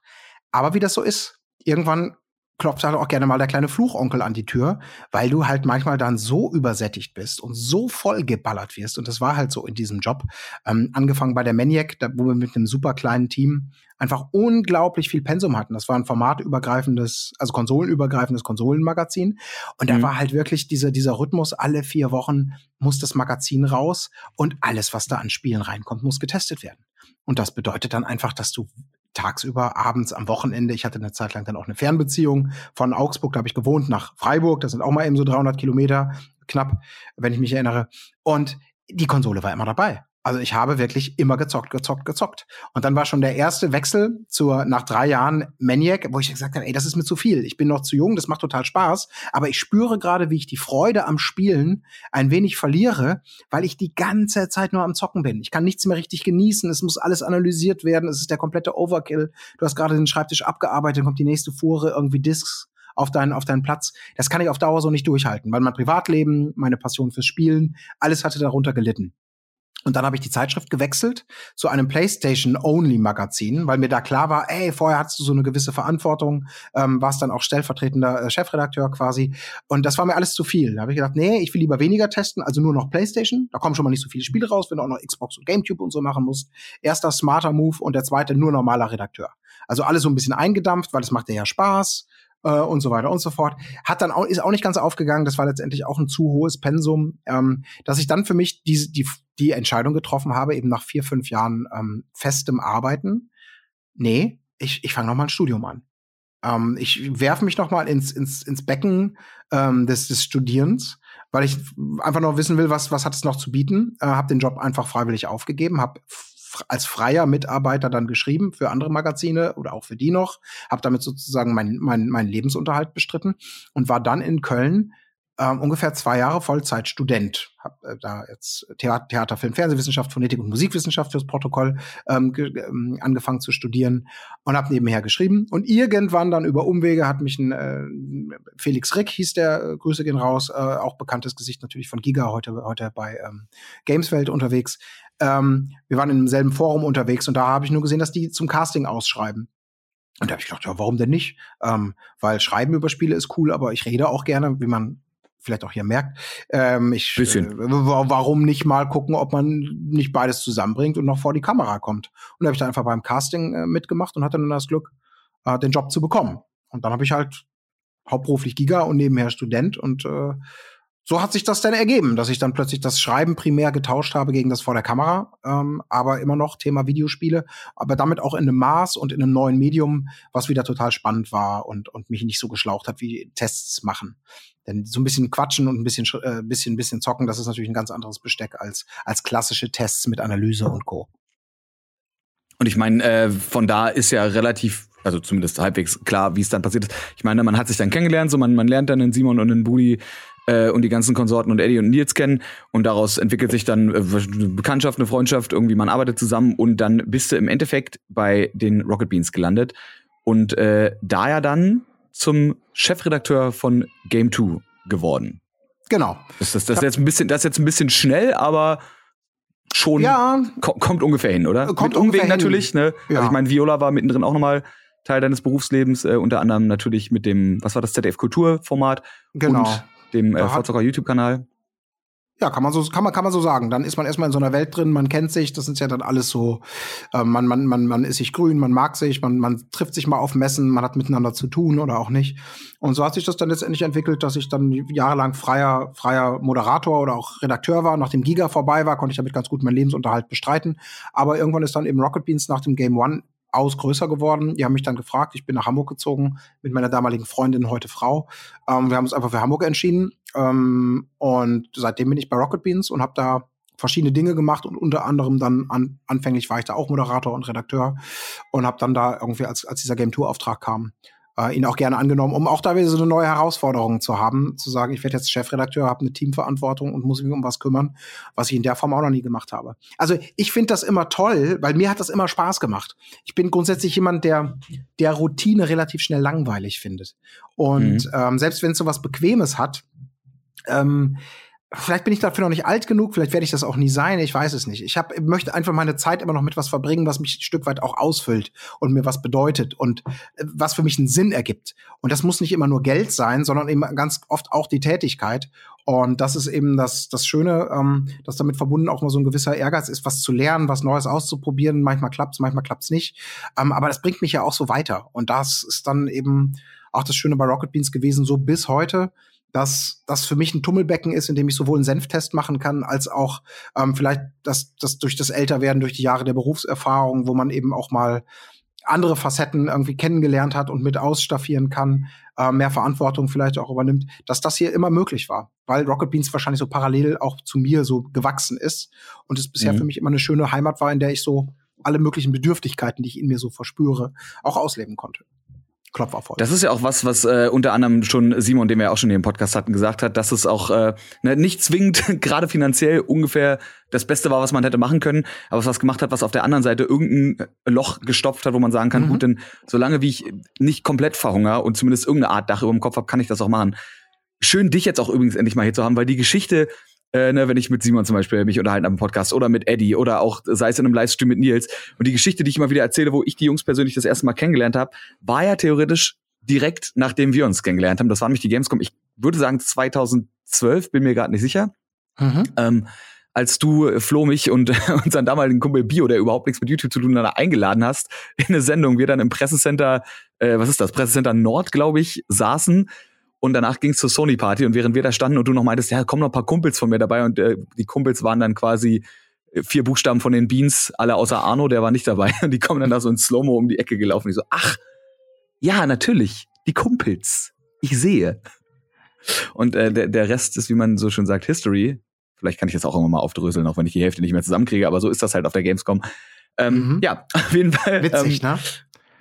Aber wie das so ist, irgendwann klopft halt auch gerne mal der kleine Fluchonkel an die Tür, weil du halt manchmal dann so übersättigt bist und so voll geballert wirst. Und das war halt so in diesem Job. Ähm, angefangen bei der Maniac, da, wo wir mit einem super kleinen Team einfach unglaublich viel Pensum hatten. Das war ein formatübergreifendes, also konsolenübergreifendes Konsolenmagazin. Und da mhm. war halt wirklich dieser, dieser Rhythmus, alle vier Wochen muss das Magazin raus und alles, was da an Spielen reinkommt, muss getestet werden. Und das bedeutet dann einfach, dass du tagsüber, abends, am Wochenende. Ich hatte eine Zeit lang dann auch eine Fernbeziehung von Augsburg, da habe ich gewohnt, nach Freiburg. Das sind auch mal eben so 300 Kilometer, knapp, wenn ich mich erinnere. Und die Konsole war immer dabei. Also ich habe wirklich immer gezockt, gezockt, gezockt. Und dann war schon der erste Wechsel zur nach drei Jahren Maniac, wo ich gesagt habe, ey, das ist mir zu viel. Ich bin noch zu jung, das macht total Spaß, aber ich spüre gerade, wie ich die Freude am Spielen ein wenig verliere, weil ich die ganze Zeit nur am Zocken bin. Ich kann nichts mehr richtig genießen, es muss alles analysiert werden, es ist der komplette Overkill. Du hast gerade den Schreibtisch abgearbeitet, kommt die nächste Fuhre, irgendwie Discs auf deinen, auf deinen Platz. Das kann ich auf Dauer so nicht durchhalten, weil mein Privatleben, meine Passion fürs Spielen, alles hatte darunter gelitten. Und dann habe ich die Zeitschrift gewechselt zu einem PlayStation-Only-Magazin, weil mir da klar war, ey, vorher hattest du so eine gewisse Verantwortung, ähm, warst dann auch stellvertretender äh, Chefredakteur quasi. Und das war mir alles zu viel. Da habe ich gedacht, nee, ich will lieber weniger testen, also nur noch PlayStation. Da kommen schon mal nicht so viele Spiele raus, wenn du auch noch Xbox und GameCube und so machen musst. Erster smarter Move und der zweite nur normaler Redakteur. Also alles so ein bisschen eingedampft, weil es macht ja Spaß äh, und so weiter und so fort. Hat dann auch, ist auch nicht ganz aufgegangen. Das war letztendlich auch ein zu hohes Pensum, ähm, dass ich dann für mich die, die, die Entscheidung getroffen habe, eben nach vier, fünf Jahren ähm, festem Arbeiten. Nee, ich, ich fange noch mal ein Studium an. Ähm, ich werfe mich noch mal ins, ins, ins Becken ähm, des, des Studierens, weil ich einfach noch wissen will, was, was hat es noch zu bieten. Äh, habe den Job einfach freiwillig aufgegeben, habe als freier Mitarbeiter dann geschrieben für andere Magazine oder auch für die noch, habe damit sozusagen meinen mein, mein Lebensunterhalt bestritten und war dann in Köln ähm, ungefähr zwei Jahre Vollzeitstudent. Hab äh, da jetzt Theater, Theater, Film, Fernsehwissenschaft, Phonetik und Musikwissenschaft fürs Protokoll ähm, ähm, angefangen zu studieren und habe nebenher geschrieben. Und irgendwann dann über Umwege hat mich ein äh, Felix Rick, hieß der, äh, Grüße gehen raus, äh, auch bekanntes Gesicht natürlich von Giga, heute, heute bei ähm, Gameswelt unterwegs, ähm, wir waren in demselben Forum unterwegs und da habe ich nur gesehen, dass die zum Casting ausschreiben. Und da habe ich gedacht, ja, warum denn nicht? Ähm, weil Schreiben über Spiele ist cool, aber ich rede auch gerne, wie man vielleicht auch hier merkt. Ähm, ich, Bisschen. Äh, warum nicht mal gucken, ob man nicht beides zusammenbringt und noch vor die Kamera kommt. Und da habe ich dann einfach beim Casting äh, mitgemacht und hatte dann das Glück, äh, den Job zu bekommen. Und dann habe ich halt hauptberuflich Giga und nebenher Student und äh, so hat sich das dann ergeben, dass ich dann plötzlich das Schreiben primär getauscht habe gegen das vor der Kamera, ähm, aber immer noch Thema Videospiele, aber damit auch in einem Maß und in einem neuen Medium, was wieder total spannend war und, und mich nicht so geschlaucht hat wie Tests machen. Denn so ein bisschen quatschen und ein bisschen, äh, bisschen, bisschen zocken, das ist natürlich ein ganz anderes Besteck als, als klassische Tests mit Analyse und Co. Und ich meine, äh, von da ist ja relativ also zumindest halbwegs klar, wie es dann passiert ist. Ich meine, man hat sich dann kennengelernt, so man, man lernt dann den Simon und den Budi äh, und die ganzen Konsorten und Eddie und Nils kennen und daraus entwickelt sich dann äh, eine Bekanntschaft, eine Freundschaft, irgendwie man arbeitet zusammen und dann bist du im Endeffekt bei den Rocket Beans gelandet und äh, da ja dann zum Chefredakteur von Game 2 geworden. Genau. Das, das, das, ist jetzt ein bisschen, das ist jetzt ein bisschen schnell, aber schon ja, kommt ungefähr hin, oder? Kommt Mit Umwegen natürlich. Ne? Ja. Also ich meine, Viola war mittendrin auch nochmal Teil deines Berufslebens, äh, unter anderem natürlich mit dem, was war das, ZDF Kulturformat genau. und dem äh, Vorzocker YouTube-Kanal. Ja, kann man so, kann man, kann man so sagen. Dann ist man erstmal in so einer Welt drin, man kennt sich, das ist ja dann alles so, äh, man, man, man, man ist sich grün, man mag sich, man, man trifft sich mal auf Messen, man hat miteinander zu tun oder auch nicht. Und so hat sich das dann letztendlich entwickelt, dass ich dann jahrelang freier, freier Moderator oder auch Redakteur war. Nachdem Giga vorbei war, konnte ich damit ganz gut meinen Lebensunterhalt bestreiten. Aber irgendwann ist dann eben Rocket Beans nach dem Game One aus größer geworden. Die haben mich dann gefragt. Ich bin nach Hamburg gezogen mit meiner damaligen Freundin, heute Frau. Ähm, wir haben uns einfach für Hamburg entschieden. Ähm, und seitdem bin ich bei Rocket Beans und habe da verschiedene Dinge gemacht und unter anderem dann an, anfänglich war ich da auch Moderator und Redakteur und habe dann da irgendwie als als dieser Game Tour Auftrag kam äh, ihn auch gerne angenommen, um auch da wieder so eine neue Herausforderung zu haben, zu sagen, ich werde jetzt Chefredakteur, habe eine Teamverantwortung und muss mich um was kümmern, was ich in der Form auch noch nie gemacht habe. Also ich finde das immer toll, weil mir hat das immer Spaß gemacht. Ich bin grundsätzlich jemand, der der Routine relativ schnell langweilig findet. Und mhm. ähm, selbst wenn es so was Bequemes hat, ähm, vielleicht bin ich dafür noch nicht alt genug, vielleicht werde ich das auch nie sein, ich weiß es nicht. Ich hab, möchte einfach meine Zeit immer noch mit was verbringen, was mich ein Stück weit auch ausfüllt und mir was bedeutet und äh, was für mich einen Sinn ergibt. Und das muss nicht immer nur Geld sein, sondern eben ganz oft auch die Tätigkeit. Und das ist eben das, das Schöne, ähm, dass damit verbunden auch mal so ein gewisser Ehrgeiz ist, was zu lernen, was Neues auszuprobieren. Manchmal klappt's, manchmal klappt's nicht. Ähm, aber das bringt mich ja auch so weiter. Und das ist dann eben auch das Schöne bei Rocket Beans gewesen, so bis heute dass das für mich ein Tummelbecken ist, in dem ich sowohl einen Senftest machen kann, als auch ähm, vielleicht das, das durch das Älterwerden, durch die Jahre der Berufserfahrung, wo man eben auch mal andere Facetten irgendwie kennengelernt hat und mit ausstaffieren kann, äh, mehr Verantwortung vielleicht auch übernimmt, dass das hier immer möglich war, weil Rocket Beans wahrscheinlich so parallel auch zu mir so gewachsen ist und es bisher mhm. für mich immer eine schöne Heimat war, in der ich so alle möglichen Bedürftigkeiten, die ich in mir so verspüre, auch ausleben konnte. Klopf auf Holz. Das ist ja auch was, was äh, unter anderem schon Simon, den wir auch schon hier im Podcast hatten, gesagt hat, dass es auch äh, ne, nicht zwingend gerade finanziell ungefähr das Beste war, was man hätte machen können, aber was gemacht hat, was auf der anderen Seite irgendein Loch gestopft hat, wo man sagen kann, mhm. gut, denn solange wie ich nicht komplett verhungere und zumindest irgendeine Art Dach über dem Kopf habe, kann ich das auch machen. Schön, dich jetzt auch übrigens endlich mal hier zu haben, weil die Geschichte äh, ne, wenn ich mit Simon zum Beispiel mich unterhalten am Podcast oder mit Eddie oder auch sei es in einem Livestream mit Nils. Und die Geschichte, die ich immer wieder erzähle, wo ich die Jungs persönlich das erste Mal kennengelernt habe, war ja theoretisch direkt nachdem wir uns kennengelernt haben. Das war nämlich die Gamescom, ich würde sagen 2012, bin mir gerade nicht sicher. Mhm. Ähm, als du Flo mich und unseren damaligen Kumpel Bio, der überhaupt nichts mit YouTube zu tun hat, eingeladen hast in eine Sendung, wir dann im Pressecenter, äh, was ist das, Pressecenter Nord, glaube ich, saßen und danach ging es zur Sony Party und während wir da standen und du noch meintest, ja, kommen noch ein paar Kumpels von mir dabei und äh, die Kumpels waren dann quasi äh, vier Buchstaben von den Beans, alle außer Arno, der war nicht dabei. Und die kommen dann da so in Slow-Mo um die Ecke gelaufen. Ich so, ach, ja, natürlich, die Kumpels. Ich sehe. Und äh, der, der Rest ist, wie man so schön sagt, History. Vielleicht kann ich das auch irgendwann mal aufdröseln, auch wenn ich die Hälfte nicht mehr zusammenkriege, aber so ist das halt auf der Gamescom. Ähm, mhm. Ja, auf jeden Fall. Witzig, ähm, ne?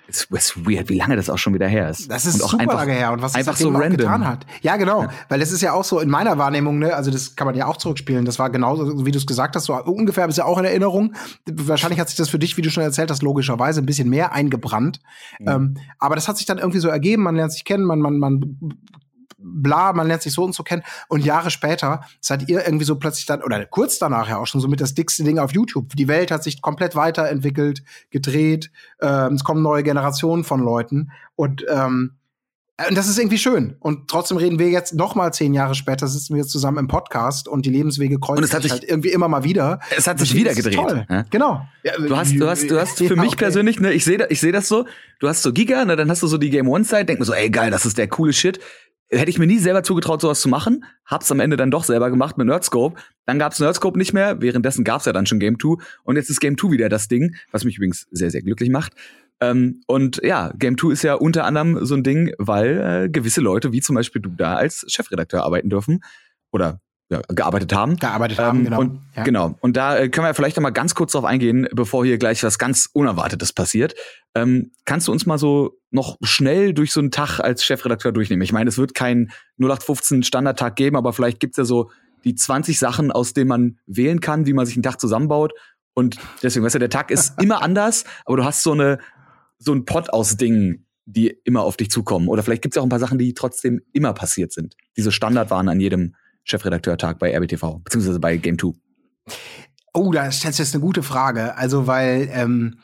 Es ist weird, wie lange das auch schon wieder her ist. Das ist und auch super einfach, lange her und was einfach so random. getan hat. Ja, genau, ja. weil es ist ja auch so in meiner Wahrnehmung, ne, also das kann man ja auch zurückspielen. Das war genauso, wie du es gesagt hast, so ungefähr ist ja auch in Erinnerung. Wahrscheinlich hat sich das für dich, wie du schon erzählt hast, logischerweise ein bisschen mehr eingebrannt. Mhm. Ähm, aber das hat sich dann irgendwie so ergeben. Man lernt sich kennen, man man man bla, man lernt sich so und so kennen. Und Jahre später seid ihr irgendwie so plötzlich dann, oder kurz danach ja auch schon so mit das dickste Ding auf YouTube. Die Welt hat sich komplett weiterentwickelt, gedreht. Ähm, es kommen neue Generationen von Leuten. Und ähm, Äh, und das ist irgendwie schön. Und trotzdem reden wir jetzt noch mal zehn Jahre später, sitzen wir jetzt zusammen im Podcast und die Lebenswege kreuzen und es hat sich halt irgendwie immer mal wieder. Es hat sich wieder gedreht. Toll. Ja? Genau. Du hast, du hast, du hast für ja, mich okay. persönlich, ne, ich sehe ich seh das so, du hast so Giga, ne, dann hast du so die Game One-Zeit, denk mir so, ey geil, das ist der coole Shit. Hätte ich mir nie selber zugetraut, sowas zu machen. Hab's am Ende dann doch selber gemacht mit Nerdscope. Dann gab's Nerdscope nicht mehr. Währenddessen gab's ja dann schon Game 2. Und jetzt ist Game 2 wieder das Ding, was mich übrigens sehr, sehr glücklich macht. Ähm, und ja, Game 2 ist ja unter anderem so ein Ding, weil äh, gewisse Leute, wie zum Beispiel du da als Chefredakteur arbeiten dürfen oder ja, gearbeitet haben. Gearbeitet haben, ähm, genau. Und, ja. Genau. Und da äh, können wir vielleicht noch mal ganz kurz drauf eingehen, bevor hier gleich was ganz Unerwartetes passiert. Ähm, kannst du uns mal so noch schnell durch so einen Tag als Chefredakteur durchnehmen? Ich meine, es wird kein 0815 Standardtag geben, aber vielleicht gibt's ja so die 20 Sachen, aus denen man wählen kann, wie man sich einen Tag zusammenbaut. Und deswegen, weißt du, der Tag ist immer anders, aber du hast so eine so ein Pot aus Dingen, die immer auf dich zukommen. Oder vielleicht gibt es auch ein paar Sachen, die trotzdem immer passiert sind. Diese Standard waren an jedem Chefredakteur-Tag bei RBTV, beziehungsweise bei Game 2. Oh, das ist jetzt eine gute Frage. Also, weil ähm,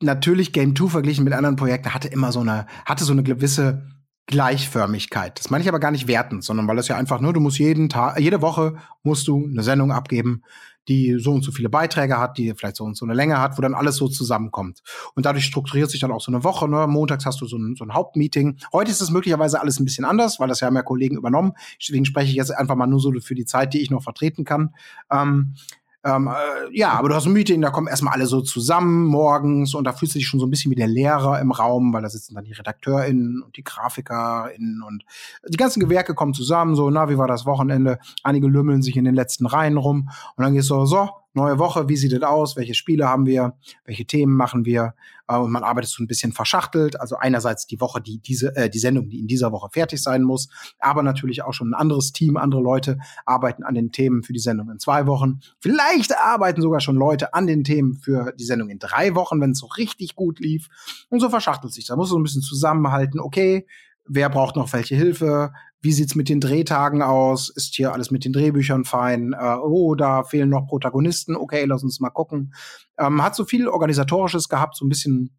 natürlich Game 2 verglichen mit anderen Projekten hatte immer so eine, hatte so eine gewisse Gleichförmigkeit. Das meine ich aber gar nicht wertend, sondern weil das ja einfach nur, du musst jeden Tag, jede Woche musst du eine Sendung abgeben die so und so viele Beiträge hat, die vielleicht so und so eine Länge hat, wo dann alles so zusammenkommt. Und dadurch strukturiert sich dann auch so eine Woche. Ne? Montags hast du so ein, so ein Hauptmeeting. Heute ist es möglicherweise alles ein bisschen anders, weil das ja ja Kollegen übernommen. Deswegen spreche ich jetzt einfach mal nur so für die Zeit, die ich noch vertreten kann. Ähm, ähm, äh, ja, aber du hast ein Meeting, da kommen erstmal alle so zusammen morgens und da fühlst du dich schon so ein bisschen wie der Lehrer im Raum, weil da sitzen dann die RedakteurInnen und die GrafikerInnen und die ganzen Gewerke kommen zusammen, so, na, wie war das Wochenende? Einige lümmeln sich in den letzten Reihen rum und dann gehst du so, neue Woche, wie sieht es aus, welche Spiele haben wir, welche Themen machen wir äh, und man arbeitet so ein bisschen verschachtelt, also einerseits die Woche, die diese äh, die Sendung, die in dieser Woche fertig sein muss, aber natürlich auch schon ein anderes Team, andere Leute arbeiten an den Themen für die Sendung in zwei Wochen. Vielleicht arbeiten sogar schon Leute an den Themen für die Sendung in drei Wochen, wenn es so richtig gut lief und so verschachtelt sich. Da muss so ein bisschen zusammenhalten, okay, wer braucht noch welche Hilfe, wie sieht's mit den Drehtagen aus? Ist hier alles mit den Drehbüchern fein? Äh, oh, da fehlen noch Protagonisten. Okay, lass uns mal gucken. Ähm, hat so viel organisatorisches gehabt, so ein bisschen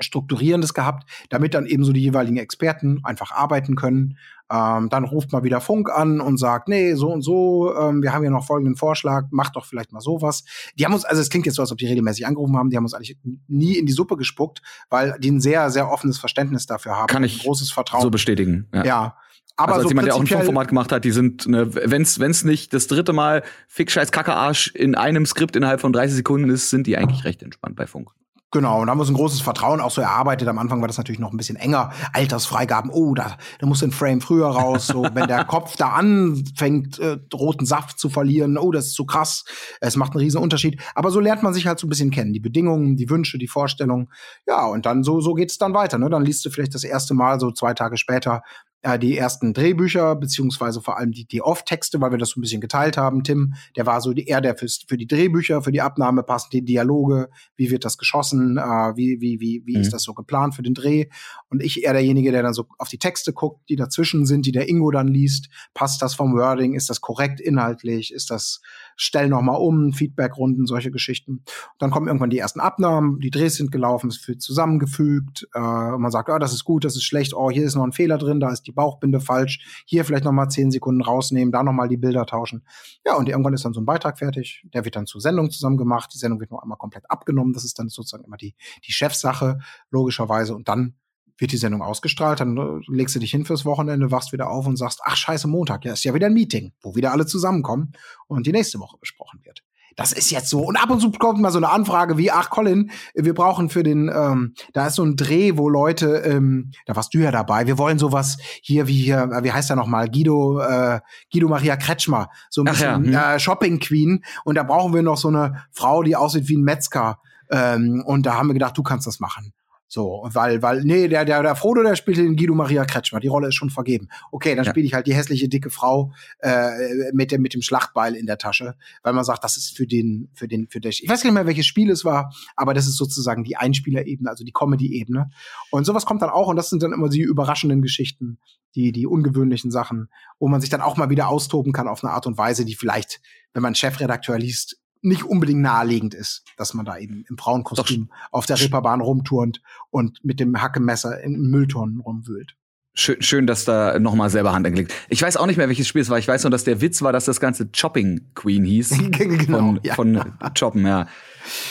strukturierendes gehabt, damit dann eben so die jeweiligen Experten einfach arbeiten können. Ähm, dann ruft mal wieder Funk an und sagt, nee, so und so, ähm, wir haben ja noch folgenden Vorschlag, macht doch vielleicht mal sowas. Die haben uns, also es klingt jetzt so, als ob die regelmäßig angerufen haben, die haben uns eigentlich nie in die Suppe gespuckt, weil die ein sehr, sehr offenes Verständnis dafür haben. Kann ich großes Vertrauen. so bestätigen. Ja. ja. Aber also als so jemand, der auch ein Funkformat gemacht hat, die sind, ne, wenn's, wenn's nicht das dritte Mal Fick, Scheiß, Kacke, Arsch in einem Skript innerhalb von 30 Sekunden ist, sind die eigentlich recht entspannt bei Funk. Genau, und da haben wir uns ein großes Vertrauen auch so erarbeitet. Am Anfang war das natürlich noch ein bisschen enger. Altersfreigaben, oh, da, da muss ein Frame früher raus. So, wenn der Kopf da anfängt, äh, roten Saft zu verlieren, oh, das ist zu krass. Es macht einen riesen Unterschied. Aber so lernt man sich halt so ein bisschen kennen. Die Bedingungen, die Wünsche, die Vorstellungen. Ja, und dann so, so geht's dann weiter. Ne? Dann liest du vielleicht das erste Mal so zwei Tage später äh, die ersten Drehbücher, beziehungsweise vor allem die, die Off-Texte, weil wir das so ein bisschen geteilt haben. Tim, der war so die, eher der fürs, für die Drehbücher, für die Abnahme passen die Dialoge, wie wird das geschossen, äh, wie, wie, wie, wie mhm. ist das so geplant für den Dreh. Und ich eher derjenige, der dann so auf die Texte guckt, die dazwischen sind, die der Ingo dann liest. Passt das vom Wording? Ist das korrekt inhaltlich? Ist das, stell noch mal um, Feedbackrunden, solche Geschichten. Dann kommen irgendwann die ersten Abnahmen, die Drehs sind gelaufen, es wird zusammengefügt, äh, man sagt, oh, das ist gut, das ist schlecht, oh, hier ist noch ein Fehler drin, da ist die Bauchbinde falsch, hier vielleicht noch mal zehn Sekunden rausnehmen, da noch mal die Bilder tauschen. Ja, und irgendwann ist dann so ein Beitrag fertig, der wird dann zur Sendung zusammen gemacht, die Sendung wird noch einmal komplett abgenommen, das ist dann sozusagen immer die, die Chefsache, logischerweise, und dann wird die Sendung ausgestrahlt, dann äh, legst du dich hin fürs Wochenende, wachst wieder auf und sagst, ach scheiße, Montag, ja, ist ja wieder ein Meeting, wo wieder alle zusammenkommen und die nächste Woche besprochen wird. Das ist jetzt so. Und ab und zu kommt mal so eine Anfrage wie, ach Colin, wir brauchen für den, ähm, da ist so ein Dreh, wo Leute, ähm, da warst du ja dabei, wir wollen sowas hier, wie hier, wie heißt er nochmal, Guido, äh, Guido Maria Kretschmer, so ein bisschen ja, hm. äh, Shopping Queen. Und da brauchen wir noch so eine Frau, die aussieht wie ein Metzger. Ähm, und da haben wir gedacht, du kannst das machen. So, weil, weil, nee, der, der, der Frodo, der spielt den Guido Maria Kretschmer. Die Rolle ist schon vergeben. Okay, dann ja. spiele ich halt die hässliche, dicke Frau äh, mit, dem, mit dem Schlachtbeil in der Tasche, weil man sagt, das ist für den, für den, für den, ich weiß nicht mehr, welches Spiel es war, aber das ist sozusagen die Einspielerebene, also die Comedy-Ebene. Und sowas kommt dann auch, und das sind dann immer die überraschenden Geschichten, die, die ungewöhnlichen Sachen, wo man sich dann auch mal wieder austoben kann auf eine Art und Weise, die vielleicht, wenn man Chefredakteur liest, nicht unbedingt naheliegend ist, dass man da eben im Frauenkostüm auf der Reeperbahn rumturnt und mit dem Hackemesser in Mülltonnen rumwühlt. Schön, schön, dass da nochmal selber Hand angelegt. Ich weiß auch nicht mehr, welches Spiel es war. Ich weiß nur, dass der Witz war, dass das ganze Chopping Queen hieß. genau, von, ja. von Choppen, ja.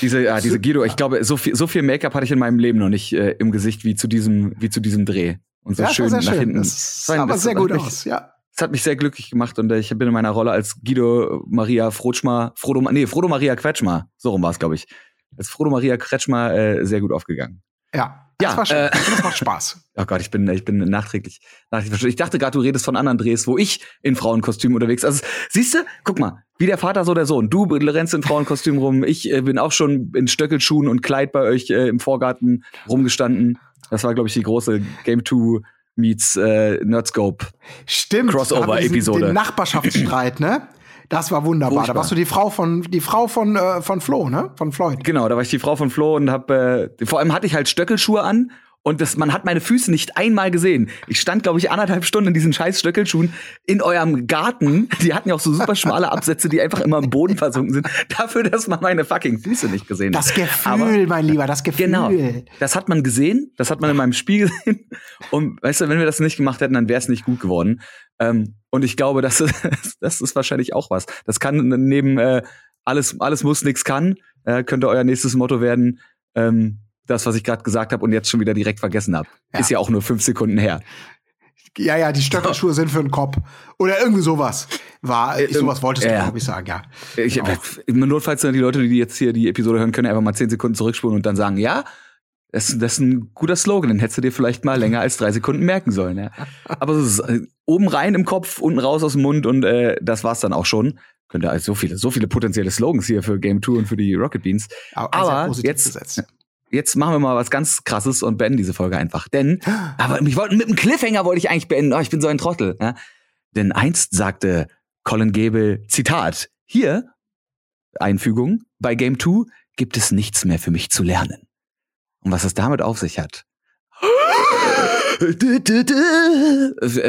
Diese, ja, diese Guido, ich glaube, so viel, so viel Make-up hatte ich in meinem Leben noch nicht äh, im Gesicht wie zu diesem, wie zu diesem Dreh. Und so ja, schön nach schön. hinten. Das sah aber sehr gut aus, ja. Es hat mich sehr glücklich gemacht und äh, ich bin in meiner Rolle als Guido Maria Frotschmar, Frodo, nee, Frodo Maria Kretschmer, so rum war es, glaube ich. Als Frodo Maria Kretschmer äh, sehr gut aufgegangen. Ja, das ja, war schön. Äh, das macht Spaß. Oh Gott, ich bin, ich bin nachträglich, nachträglich. Ich dachte gerade, du redest von anderen Drehs, wo ich in Frauenkostüm unterwegs. Also siehst du, guck mal, wie der Vater so der Sohn. Du rennst in Frauenkostüm rum. Ich äh, bin auch schon in Stöckelschuhen und Kleid bei euch äh, im Vorgarten rumgestanden. Das war, glaube ich, die große Game 2 meets äh, Nerdscope Stimmt. Crossover-Episode. Nachbarschaftsstreit, ne? Das war wunderbar. Furchtbar. Da warst du die Frau von die Frau von äh, von Flo, ne? Von Floyd. Genau, da war ich die Frau von Flo und hab äh, vor allem hatte ich halt Stöckelschuhe an und das, man hat meine Füße nicht einmal gesehen. Ich stand, glaube ich, anderthalb Stunden in diesen scheiß Stöckelschuhen in eurem Garten. Die hatten ja auch so super schmale Absätze, die einfach immer im Boden versunken sind. Dafür, dass man meine fucking Füße nicht gesehen hat. Das Gefühl, Aber, mein Lieber, das Gefühl. Genau. Das hat man gesehen. Das hat man in meinem Spiel gesehen. Und weißt du, wenn wir das nicht gemacht hätten, dann wäre es nicht gut geworden. Ähm, und ich glaube, das ist, das ist wahrscheinlich auch was. Das kann neben äh, alles, alles muss, nix kann, äh, könnte euer nächstes Motto werden. Ähm, das, was ich gerade gesagt habe und jetzt schon wieder direkt vergessen habe. Ja. Ist ja auch nur fünf Sekunden her. Ja, ja, die Stöckelschuhe sind für den Kopf. Oder irgendwie sowas. War, äh, sowas wolltest du, ja. glaube ich, sagen, ja. Ich, genau. Notfalls die Leute, die jetzt hier die Episode hören, können einfach mal zehn Sekunden zurückspulen und dann sagen, ja, das, das ist ein guter Slogan, den hättest du dir vielleicht mal länger als drei Sekunden merken sollen. Ja. Aber so ist, äh, oben rein im Kopf, unten raus aus dem Mund und äh, das war's dann auch schon. Könnte also so viele, so viele potenzielle Slogans hier für Game 2 und für die Rocket Beans. Aber, Aber jetzt, gesetzt jetzt machen wir mal was ganz krasses und beenden diese Folge einfach. Denn, aber ich wollte mit einem Cliffhanger wollte ich eigentlich beenden. Oh, ich bin so ein Trottel. Ja? Denn einst sagte Colin Gable, Zitat, hier, Einfügung, bei Game 2 gibt es nichts mehr für mich zu lernen. Und was es damit auf sich hat.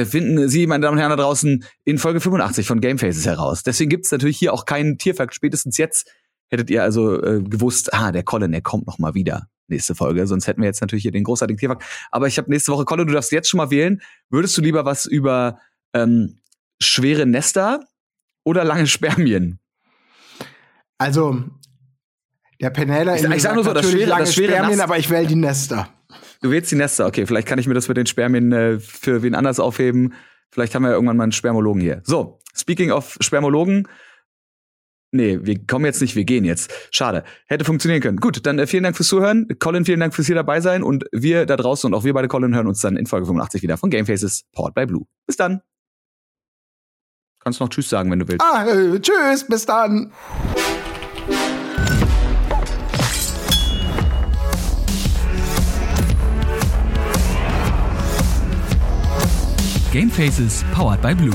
Finden Sie, meine Damen und Herren da draußen, in Folge 85 von Game Faces heraus. Deswegen gibt es natürlich hier auch keinen Tierfakt. Spätestens jetzt hättet ihr also äh, gewusst, ah, der Colin, der kommt noch mal wieder nächste Folge. Sonst hätten wir jetzt natürlich hier den großartigen Tierfakt. Aber ich habe nächste Woche, Colin, du darfst jetzt schon mal wählen. Würdest du lieber was über ähm, schwere Nester oder lange Spermien? Also, der Penela ich, ich sag nur so, das schwere, lange das schwere Spermien, Nass aber ich wähle die Nester. Du wählst die Nester, okay. Vielleicht kann ich mir das mit den Spermien äh, für wen anders aufheben. Vielleicht haben wir ja irgendwann mal einen Spermologen hier. So, speaking of Spermologen, Nee, wir kommen jetzt nicht, wir gehen jetzt. Schade. Hätte funktionieren können. Gut, dann äh, vielen Dank fürs Zuhören. Colin, vielen Dank fürs hier dabei sein. Und wir da draußen und auch wir beide, Colin, hören uns dann in Folge 85 wieder von Gamefaces, Powered by Blue. Bis dann. Kannst noch Tschüss sagen, wenn du willst. Ah, äh, tschüss, bis dann. Gamefaces, Powered by Blue.